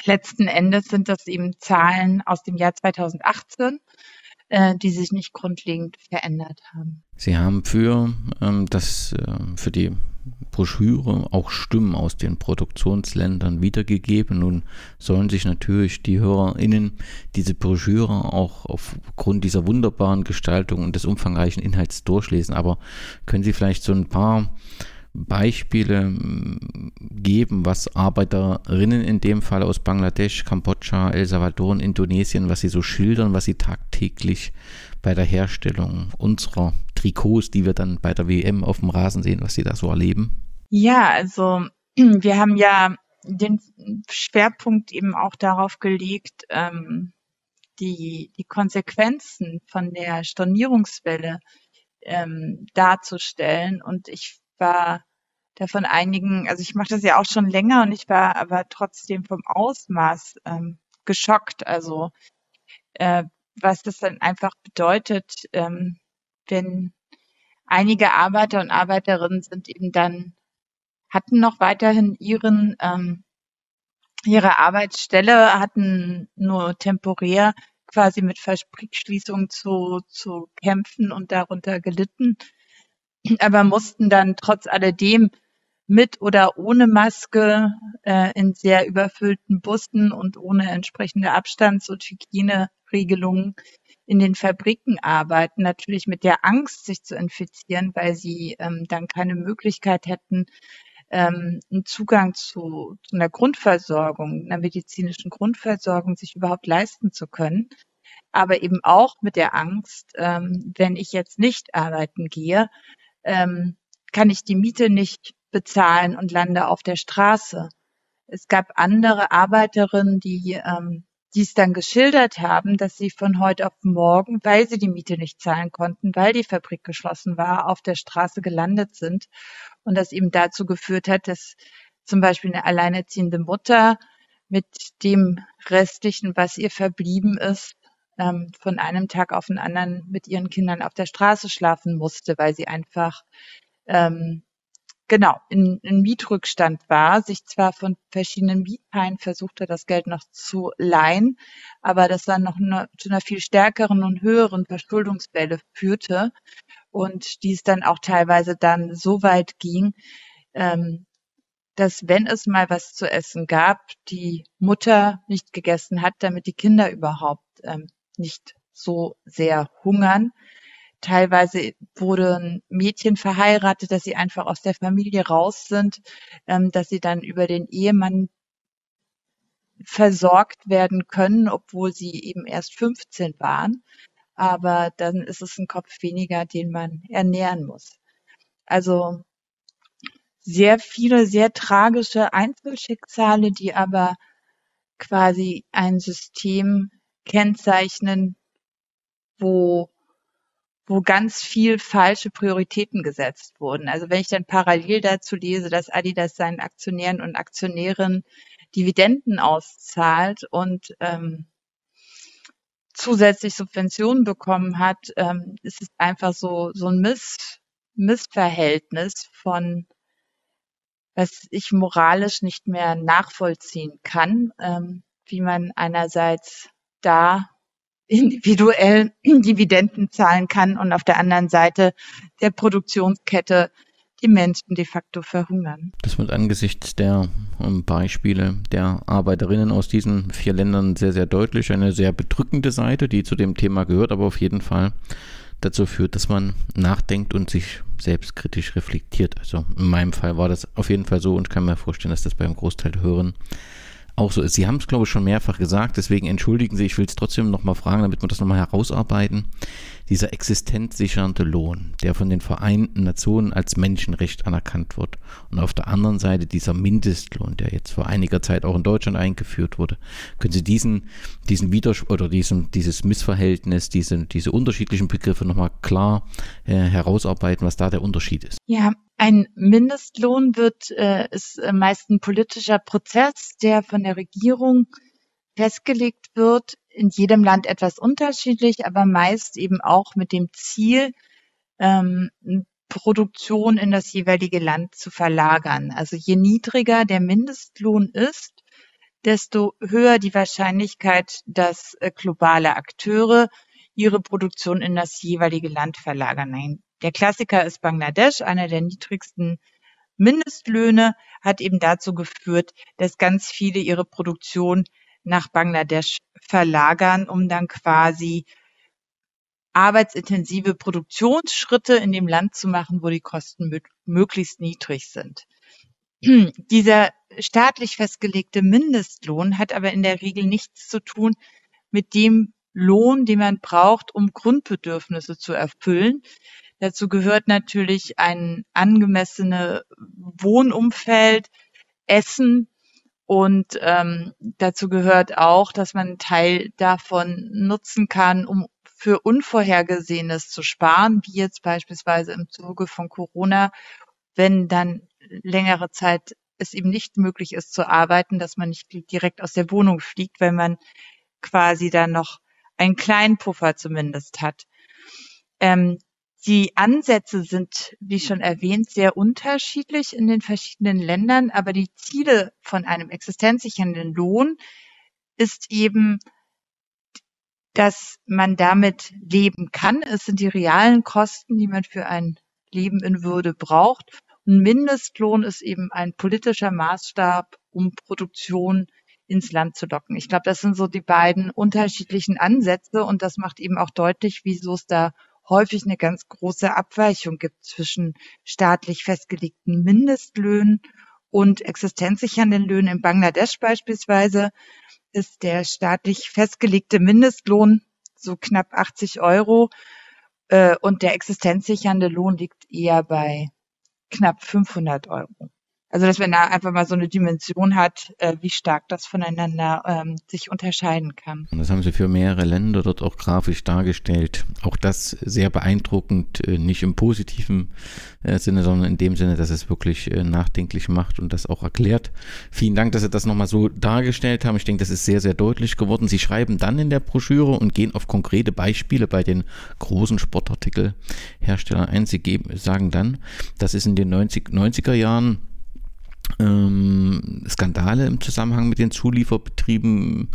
letzten Endes sind das eben Zahlen aus dem Jahr 2018, äh, die sich nicht grundlegend verändert haben. Sie haben für ähm, das äh, für die Broschüre auch Stimmen aus den Produktionsländern wiedergegeben. Nun sollen sich natürlich die HörerInnen diese Broschüre auch aufgrund dieser wunderbaren Gestaltung und des umfangreichen Inhalts durchlesen. Aber können Sie vielleicht so ein paar Beispiele mm, geben, was Arbeiterinnen in dem Fall aus Bangladesch, Kambodscha, El Salvador und Indonesien, was sie so schildern, was sie tagtäglich bei der Herstellung unserer Trikots, die wir dann bei der WM auf dem Rasen sehen, was sie da so erleben? Ja, also wir haben ja den Schwerpunkt eben auch darauf gelegt, ähm, die, die Konsequenzen von der Stornierungswelle ähm, darzustellen. Und ich war da von einigen, also ich mache das ja auch schon länger und ich war aber trotzdem vom Ausmaß ähm, geschockt. Also äh, was das dann einfach bedeutet, ähm, wenn einige Arbeiter und Arbeiterinnen sind eben dann hatten noch weiterhin ihren ähm, ihre Arbeitsstelle, hatten nur temporär quasi mit Fabrikschließung zu, zu kämpfen und darunter gelitten aber mussten dann trotz alledem mit oder ohne Maske äh, in sehr überfüllten Bussen und ohne entsprechende Abstands- und Hygieneregelungen in den Fabriken arbeiten, natürlich mit der Angst, sich zu infizieren, weil sie ähm, dann keine Möglichkeit hätten, ähm, einen Zugang zu, zu einer Grundversorgung, einer medizinischen Grundversorgung sich überhaupt leisten zu können. Aber eben auch mit der Angst, ähm, wenn ich jetzt nicht arbeiten gehe, ähm, kann ich die Miete nicht bezahlen und lande auf der Straße. Es gab andere Arbeiterinnen, die ähm, dies dann geschildert haben, dass sie von heute auf morgen, weil sie die Miete nicht zahlen konnten, weil die Fabrik geschlossen war, auf der Straße gelandet sind und das eben dazu geführt hat, dass zum Beispiel eine alleinerziehende Mutter mit dem restlichen, was ihr verblieben ist, ähm, von einem Tag auf den anderen mit ihren Kindern auf der Straße schlafen musste, weil sie einfach ähm, genau in, in Mietrückstand war, sich zwar von verschiedenen Miethaien versuchte, das Geld noch zu leihen, aber das dann noch eine, zu einer viel stärkeren und höheren Verschuldungswelle führte und dies dann auch teilweise dann so weit ging, ähm, dass wenn es mal was zu essen gab, die Mutter nicht gegessen hat, damit die Kinder überhaupt ähm, nicht so sehr hungern. Teilweise wurden Mädchen verheiratet, dass sie einfach aus der Familie raus sind, ähm, dass sie dann über den Ehemann versorgt werden können, obwohl sie eben erst 15 waren. Aber dann ist es ein Kopf weniger, den man ernähren muss. Also sehr viele, sehr tragische Einzelschicksale, die aber quasi ein System kennzeichnen, wo wo ganz viel falsche Prioritäten gesetzt wurden. Also wenn ich dann parallel dazu lese, dass Adidas seinen Aktionären und Aktionärinnen Dividenden auszahlt und ähm, zusätzlich Subventionen bekommen hat, ähm, ist es einfach so so ein Miss, Missverhältnis von was ich moralisch nicht mehr nachvollziehen kann, ähm, wie man einerseits da individuell Dividenden zahlen kann und auf der anderen Seite der Produktionskette die Menschen de facto verhungern. Das wird angesichts der ähm, Beispiele der Arbeiterinnen aus diesen vier Ländern sehr, sehr deutlich. Eine sehr bedrückende Seite, die zu dem Thema gehört, aber auf jeden Fall dazu führt, dass man nachdenkt und sich selbstkritisch reflektiert. Also in meinem Fall war das auf jeden Fall so und ich kann mir vorstellen, dass das beim Großteil Hören auch so ist. Sie haben es, glaube ich, schon mehrfach gesagt, deswegen entschuldigen Sie, ich will es trotzdem nochmal fragen, damit wir das nochmal herausarbeiten dieser existenzsichernde Lohn, der von den Vereinten Nationen als Menschenrecht anerkannt wird. Und auf der anderen Seite dieser Mindestlohn, der jetzt vor einiger Zeit auch in Deutschland eingeführt wurde. Können Sie diesen, diesen Widerspruch oder diesen, dieses Missverhältnis, diese, diese unterschiedlichen Begriffe nochmal klar äh, herausarbeiten, was da der Unterschied ist? Ja, ein Mindestlohn wird, äh, ist meist ein politischer Prozess, der von der Regierung festgelegt wird in jedem Land etwas unterschiedlich, aber meist eben auch mit dem Ziel, ähm, Produktion in das jeweilige Land zu verlagern. Also je niedriger der Mindestlohn ist, desto höher die Wahrscheinlichkeit, dass äh, globale Akteure ihre Produktion in das jeweilige Land verlagern. Nein, der Klassiker ist Bangladesch, einer der niedrigsten Mindestlöhne, hat eben dazu geführt, dass ganz viele ihre Produktion nach Bangladesch verlagern, um dann quasi arbeitsintensive Produktionsschritte in dem Land zu machen, wo die Kosten möglichst niedrig sind. Dieser staatlich festgelegte Mindestlohn hat aber in der Regel nichts zu tun mit dem Lohn, den man braucht, um Grundbedürfnisse zu erfüllen. Dazu gehört natürlich ein angemessene Wohnumfeld, Essen, und ähm, dazu gehört auch, dass man einen Teil davon nutzen kann, um für Unvorhergesehenes zu sparen, wie jetzt beispielsweise im Zuge von Corona, wenn dann längere Zeit es eben nicht möglich ist zu arbeiten, dass man nicht direkt aus der Wohnung fliegt, wenn man quasi dann noch einen kleinen Puffer zumindest hat. Ähm, die Ansätze sind, wie schon erwähnt, sehr unterschiedlich in den verschiedenen Ländern, aber die Ziele von einem existenzsichernden Lohn ist eben, dass man damit leben kann. Es sind die realen Kosten, die man für ein Leben in Würde braucht. Und Mindestlohn ist eben ein politischer Maßstab, um Produktion ins Land zu locken. Ich glaube, das sind so die beiden unterschiedlichen Ansätze und das macht eben auch deutlich, wieso es da häufig eine ganz große Abweichung gibt zwischen staatlich festgelegten Mindestlöhnen und existenzsichernden Löhnen. In Bangladesch beispielsweise ist der staatlich festgelegte Mindestlohn so knapp 80 Euro äh, und der existenzsichernde Lohn liegt eher bei knapp 500 Euro. Also dass man da einfach mal so eine Dimension hat, äh, wie stark das voneinander ähm, sich unterscheiden kann. Und das haben Sie für mehrere Länder dort auch grafisch dargestellt. Auch das sehr beeindruckend, äh, nicht im positiven äh, Sinne, sondern in dem Sinne, dass es wirklich äh, nachdenklich macht und das auch erklärt. Vielen Dank, dass Sie das nochmal so dargestellt haben. Ich denke, das ist sehr, sehr deutlich geworden. Sie schreiben dann in der Broschüre und gehen auf konkrete Beispiele bei den großen Sportartikelherstellern ein. Sie geben, sagen dann, das ist in den 90, 90er Jahren ähm, Skandale im Zusammenhang mit den Zulieferbetrieben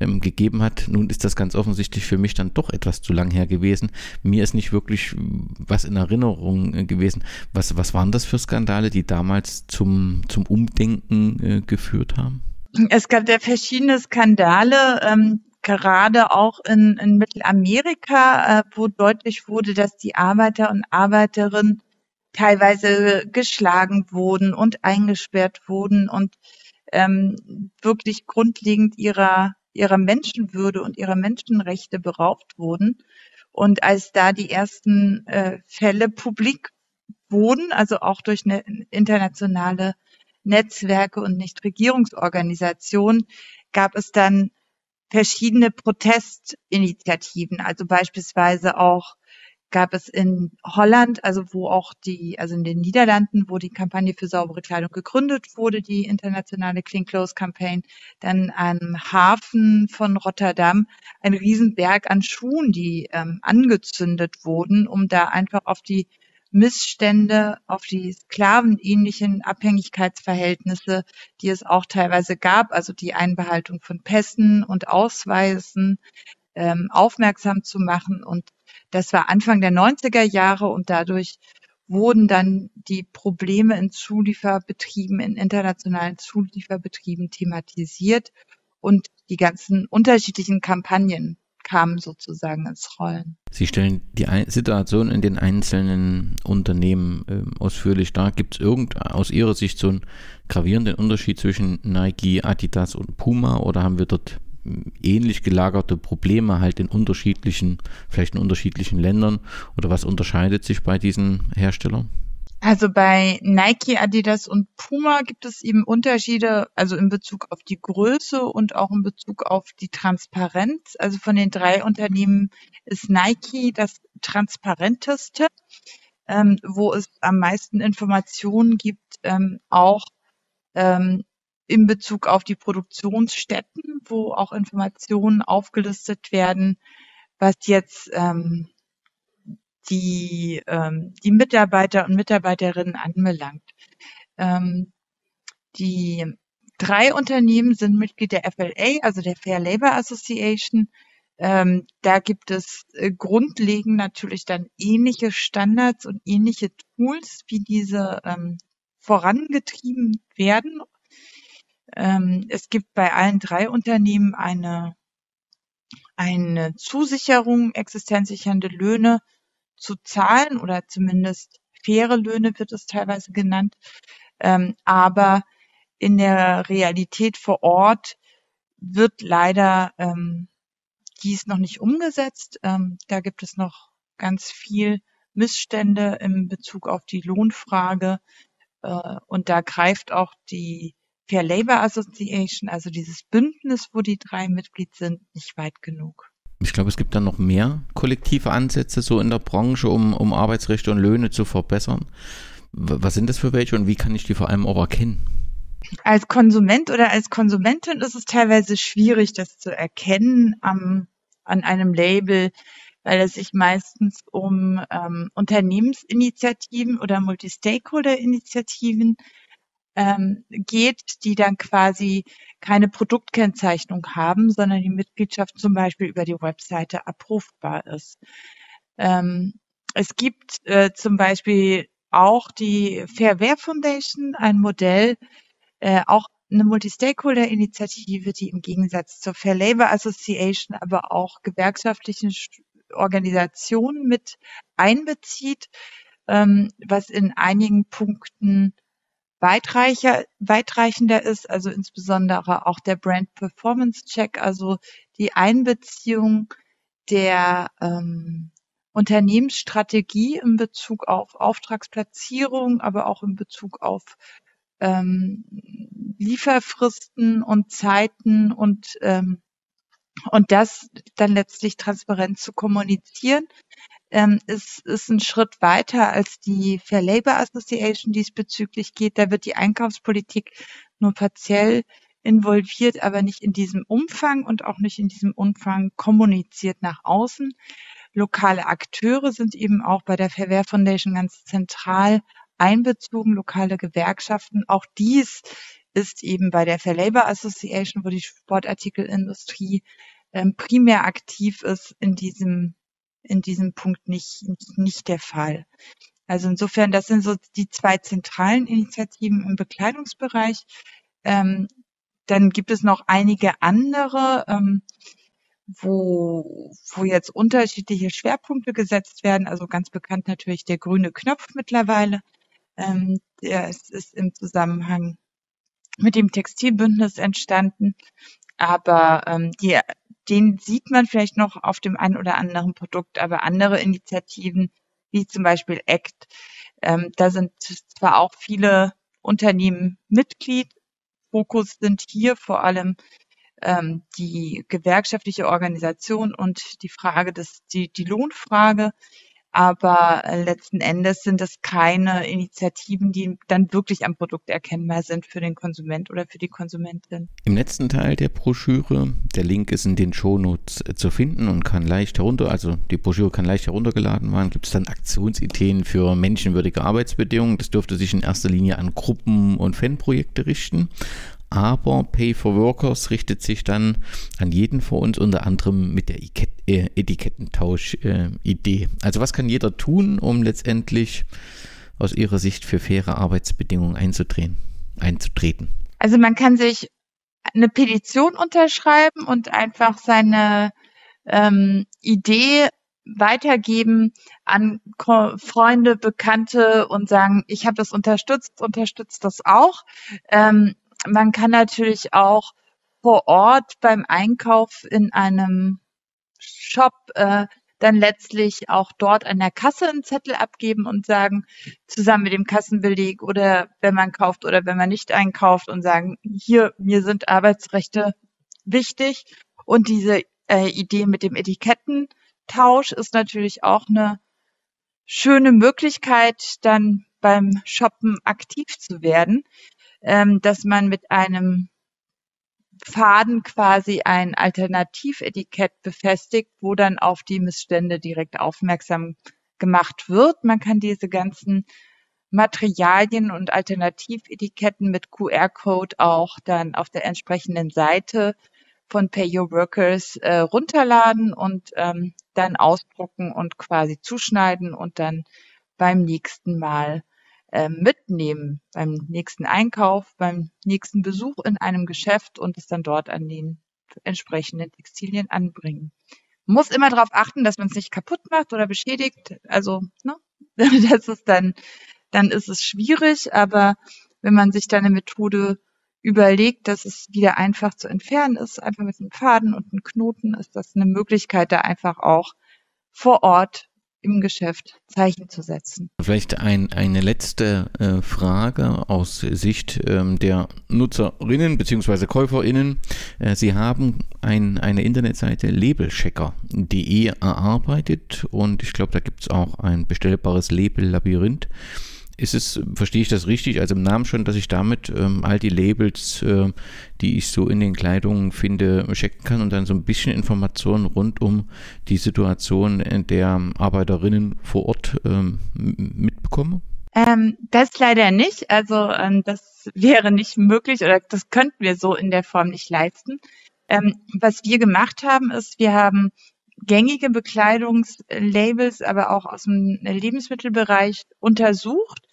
ähm, gegeben hat. Nun ist das ganz offensichtlich für mich dann doch etwas zu lang her gewesen. Mir ist nicht wirklich was in Erinnerung äh, gewesen. Was, was waren das für Skandale, die damals zum, zum Umdenken äh, geführt haben? Es gab ja verschiedene Skandale, ähm, gerade auch in, in Mittelamerika, äh, wo deutlich wurde, dass die Arbeiter und Arbeiterinnen teilweise geschlagen wurden und eingesperrt wurden und ähm, wirklich grundlegend ihrer, ihrer Menschenwürde und ihrer Menschenrechte beraubt wurden. Und als da die ersten äh, Fälle publik wurden, also auch durch eine internationale Netzwerke und Nichtregierungsorganisationen, gab es dann verschiedene Protestinitiativen, also beispielsweise auch gab es in Holland, also wo auch die, also in den Niederlanden, wo die Kampagne für saubere Kleidung gegründet wurde, die internationale Clean Clothes Campaign, dann am Hafen von Rotterdam ein Riesenberg an Schuhen, die ähm, angezündet wurden, um da einfach auf die Missstände, auf die sklavenähnlichen Abhängigkeitsverhältnisse, die es auch teilweise gab, also die Einbehaltung von Pässen und Ausweisen, ähm, aufmerksam zu machen und das war Anfang der 90er Jahre und dadurch wurden dann die Probleme in Zulieferbetrieben, in internationalen Zulieferbetrieben thematisiert und die ganzen unterschiedlichen Kampagnen kamen sozusagen ins Rollen. Sie stellen die Situation in den einzelnen Unternehmen äh, ausführlich dar. Gibt es irgend aus Ihrer Sicht so einen gravierenden Unterschied zwischen Nike, Adidas und Puma oder haben wir dort ähnlich gelagerte Probleme halt in unterschiedlichen, vielleicht in unterschiedlichen Ländern oder was unterscheidet sich bei diesen Herstellern? Also bei Nike, Adidas und Puma gibt es eben Unterschiede, also in Bezug auf die Größe und auch in Bezug auf die Transparenz. Also von den drei Unternehmen ist Nike das transparenteste, ähm, wo es am meisten Informationen gibt, ähm, auch ähm, in Bezug auf die Produktionsstätten, wo auch Informationen aufgelistet werden, was jetzt ähm, die, ähm, die Mitarbeiter und Mitarbeiterinnen anbelangt. Ähm, die drei Unternehmen sind Mitglied der FLA, also der Fair Labor Association. Ähm, da gibt es äh, grundlegend natürlich dann ähnliche Standards und ähnliche Tools, wie diese ähm, vorangetrieben werden. Ähm, es gibt bei allen drei Unternehmen eine, eine Zusicherung, existenzsichernde Löhne zu zahlen oder zumindest faire Löhne wird es teilweise genannt. Ähm, aber in der Realität vor Ort wird leider ähm, dies noch nicht umgesetzt. Da gibt es noch ganz viel Missstände in Bezug auf die Lohnfrage. Äh, und da greift auch die Fair Labor Association, also dieses Bündnis, wo die drei Mitglied sind, nicht weit genug. Ich glaube, es gibt dann noch mehr kollektive Ansätze so in der Branche, um, um Arbeitsrechte und Löhne zu verbessern. Was sind das für welche und wie kann ich die vor allem auch erkennen? Als Konsument oder als Konsumentin ist es teilweise schwierig, das zu erkennen am, an einem Label, weil es sich meistens um ähm, Unternehmensinitiativen oder Multi-Stakeholder-Initiativen ähm, geht, die dann quasi keine Produktkennzeichnung haben, sondern die Mitgliedschaft zum Beispiel über die Webseite abrufbar ist. Ähm, es gibt äh, zum Beispiel auch die Fairware Foundation, ein Modell, äh, auch eine Multi-Stakeholder-Initiative, die im Gegensatz zur Fair Labor Association aber auch gewerkschaftliche Organisationen mit einbezieht, ähm, was in einigen Punkten weitreicher, weitreichender ist, also insbesondere auch der Brand Performance Check, also die Einbeziehung der ähm, Unternehmensstrategie in Bezug auf Auftragsplatzierung, aber auch in Bezug auf ähm, Lieferfristen und Zeiten und ähm, und das dann letztlich transparent zu kommunizieren, ähm, ist, ist ein Schritt weiter als die Fair Labor Association diesbezüglich geht. Da wird die Einkaufspolitik nur partiell involviert, aber nicht in diesem Umfang und auch nicht in diesem Umfang kommuniziert nach außen. Lokale Akteure sind eben auch bei der Fairware Foundation ganz zentral einbezogen, lokale Gewerkschaften. Auch dies ist eben bei der Fair Labor Association, wo die Sportartikelindustrie ähm, primär aktiv ist, in diesem in diesem Punkt nicht, nicht der Fall. Also insofern, das sind so die zwei zentralen Initiativen im Bekleidungsbereich. Ähm, dann gibt es noch einige andere, ähm, wo, wo jetzt unterschiedliche Schwerpunkte gesetzt werden. Also ganz bekannt natürlich der grüne Knopf mittlerweile. Ähm, der ist, ist im Zusammenhang mit dem Textilbündnis entstanden. Aber ähm, die den sieht man vielleicht noch auf dem einen oder anderen Produkt, aber andere Initiativen, wie zum Beispiel ACT, ähm, da sind zwar auch viele Unternehmen Mitglied, Fokus sind hier vor allem ähm, die gewerkschaftliche Organisation und die Frage des, die, die Lohnfrage. Aber äh, letzten Endes sind es keine Initiativen, die dann wirklich am Produkt erkennbar sind für den Konsument oder für die Konsumentin. Im letzten Teil der Broschüre, der Link ist in den Shownotes äh, zu finden und kann leicht herunter, also die Broschüre kann leicht heruntergeladen werden, gibt es dann Aktionsideen für menschenwürdige Arbeitsbedingungen. Das dürfte sich in erster Linie an Gruppen und Fanprojekte richten aber Pay for Workers richtet sich dann an jeden von uns, unter anderem mit der äh, Etikettentausch-Idee. also was kann jeder tun, um letztendlich aus Ihrer Sicht für faire Arbeitsbedingungen einzutreten? einzutreten? Also man kann sich eine Petition unterschreiben und einfach seine ähm, Idee weitergeben an Freunde, Bekannte und sagen, ich habe das unterstützt, unterstützt das auch. Ähm, man kann natürlich auch vor Ort beim Einkauf in einem Shop äh, dann letztlich auch dort an der Kasse einen Zettel abgeben und sagen, zusammen mit dem Kassenbeleg oder wenn man kauft oder wenn man nicht einkauft und sagen, hier, mir sind Arbeitsrechte wichtig. Und diese äh, Idee mit dem Etikettentausch ist natürlich auch eine schöne Möglichkeit, dann beim Shoppen aktiv zu werden, ähm, dass man mit einem Faden quasi ein Alternativetikett befestigt, wo dann auf die Missstände direkt aufmerksam gemacht wird. Man kann diese ganzen Materialien und Alternativetiketten mit QR-Code auch dann auf der entsprechenden Seite von Pay Your Workers äh, runterladen und ähm, dann ausdrucken und quasi zuschneiden und dann beim nächsten Mal mitnehmen, beim nächsten Einkauf, beim nächsten Besuch in einem Geschäft und es dann dort an den entsprechenden Textilien anbringen. Man muss immer darauf achten, dass man es nicht kaputt macht oder beschädigt. Also, ne, das ist dann, dann ist es schwierig, aber wenn man sich da eine Methode überlegt, dass es wieder einfach zu entfernen ist, einfach mit einem Faden und einem Knoten, ist das eine Möglichkeit, da einfach auch vor Ort im Geschäft Zeichen zu setzen. Vielleicht ein, eine letzte äh, Frage aus Sicht ähm, der Nutzerinnen bzw. Käuferinnen. Äh, Sie haben ein, eine Internetseite labelchecker.de erarbeitet und ich glaube, da gibt es auch ein bestellbares Label-Labyrinth ist es, verstehe ich das richtig, also im Namen schon, dass ich damit ähm, all die Labels, äh, die ich so in den Kleidungen finde, checken kann und dann so ein bisschen Informationen rund um die Situation der Arbeiterinnen vor Ort ähm, mitbekomme? Ähm, das leider nicht. Also ähm, das wäre nicht möglich oder das könnten wir so in der Form nicht leisten. Ähm, was wir gemacht haben, ist, wir haben gängige Bekleidungslabels, aber auch aus dem Lebensmittelbereich untersucht,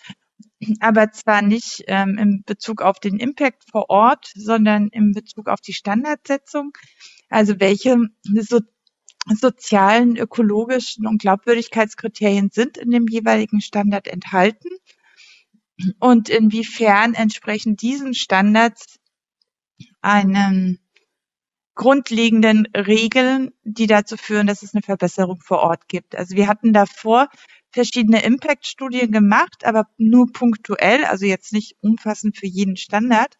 aber zwar nicht ähm, in Bezug auf den Impact vor Ort, sondern in Bezug auf die Standardsetzung. Also welche so sozialen, ökologischen und Glaubwürdigkeitskriterien sind in dem jeweiligen Standard enthalten und inwiefern entsprechen diesen Standards einem grundlegenden Regeln, die dazu führen, dass es eine Verbesserung vor Ort gibt. Also wir hatten davor verschiedene Impact-Studien gemacht, aber nur punktuell, also jetzt nicht umfassend für jeden Standard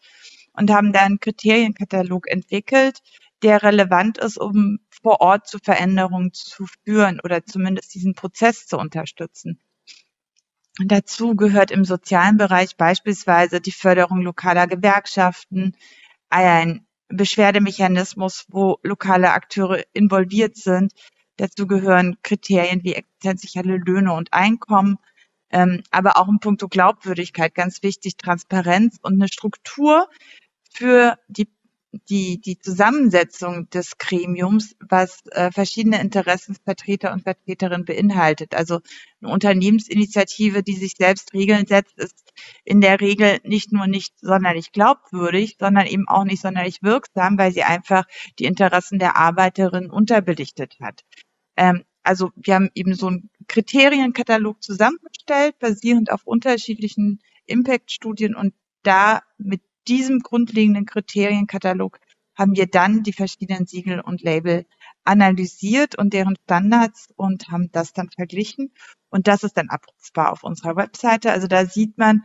und haben da einen Kriterienkatalog entwickelt, der relevant ist, um vor Ort zu Veränderungen zu führen oder zumindest diesen Prozess zu unterstützen. Und dazu gehört im sozialen Bereich beispielsweise die Förderung lokaler Gewerkschaften, ein Beschwerdemechanismus, wo lokale Akteure involviert sind. Dazu gehören Kriterien wie existenzsichere Löhne und Einkommen, ähm, aber auch in puncto Glaubwürdigkeit ganz wichtig, Transparenz und eine Struktur für die die, die Zusammensetzung des Gremiums, was äh, verschiedene Interessensvertreter und Vertreterinnen beinhaltet. Also eine Unternehmensinitiative, die sich selbst Regeln setzt, ist in der Regel nicht nur nicht sonderlich glaubwürdig, sondern eben auch nicht sonderlich wirksam, weil sie einfach die Interessen der Arbeiterinnen unterbelichtet hat. Ähm, also wir haben eben so einen Kriterienkatalog zusammengestellt, basierend auf unterschiedlichen Impact-Studien und da mit diesem grundlegenden Kriterienkatalog haben wir dann die verschiedenen Siegel und Label analysiert und deren Standards und haben das dann verglichen. Und das ist dann abrufbar auf unserer Webseite. Also da sieht man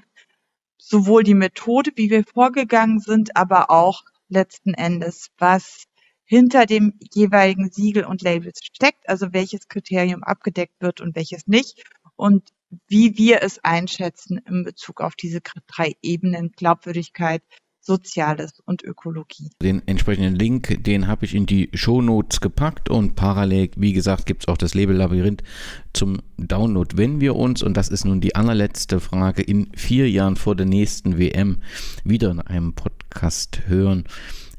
sowohl die Methode, wie wir vorgegangen sind, aber auch letzten Endes, was hinter dem jeweiligen Siegel und Label steckt, also welches Kriterium abgedeckt wird und welches nicht und wie wir es einschätzen in Bezug auf diese drei Ebenen Glaubwürdigkeit, Soziales und Ökologie. Den entsprechenden Link, den habe ich in die Shownotes gepackt und parallel, wie gesagt, gibt es auch das Label-Labyrinth zum Download. Wenn wir uns, und das ist nun die allerletzte Frage, in vier Jahren vor der nächsten WM wieder in einem Podcast hören,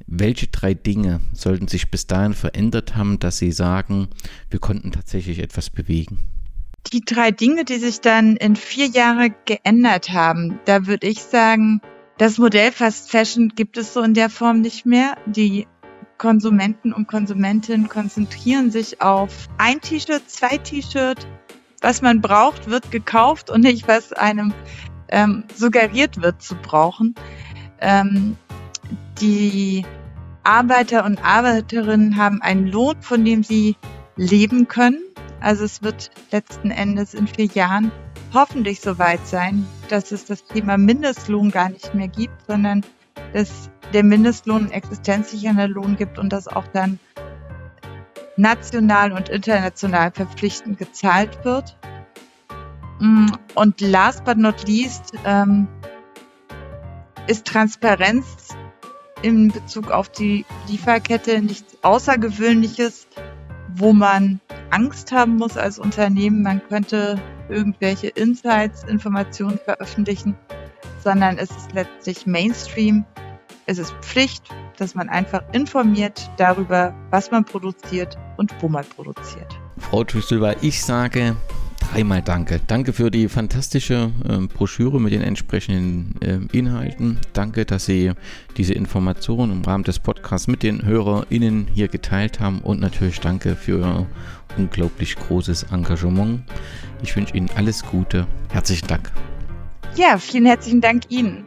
welche drei Dinge sollten sich bis dahin verändert haben, dass Sie sagen, wir konnten tatsächlich etwas bewegen? die drei Dinge, die sich dann in vier Jahre geändert haben, da würde ich sagen, das Modell Fast Fashion gibt es so in der Form nicht mehr. Die Konsumenten und Konsumentinnen konzentrieren sich auf ein T-Shirt, zwei T-Shirt. Was man braucht, wird gekauft und nicht, was einem ähm, suggeriert wird zu brauchen. Ähm, die Arbeiter und Arbeiterinnen haben einen Lohn, von dem sie leben können. Also es wird letzten Endes in vier Jahren hoffentlich soweit sein, dass es das Thema Mindestlohn gar nicht mehr gibt, sondern dass der Mindestlohn ein existenzsichernder Lohn gibt und das auch dann national und international verpflichtend gezahlt wird. Mm, und last but not least ähm, ist Transparenz in Bezug auf die Lieferkette nichts Außergewöhnliches, wo man Angst haben muss als Unternehmen, man könnte irgendwelche Insights, Informationen veröffentlichen, sondern es ist letztlich Mainstream. Es ist Pflicht, dass man einfach informiert darüber, was man produziert und wo man produziert. Frau Tüsselber, ich sage dreimal Danke. Danke für die fantastische äh, Broschüre mit den entsprechenden äh, Inhalten. Danke, dass Sie diese Informationen im Rahmen des Podcasts mit den HörerInnen hier geteilt haben. Und natürlich danke für Ihr unglaublich großes Engagement. Ich wünsche Ihnen alles Gute. Herzlichen Dank. Ja, vielen herzlichen Dank Ihnen.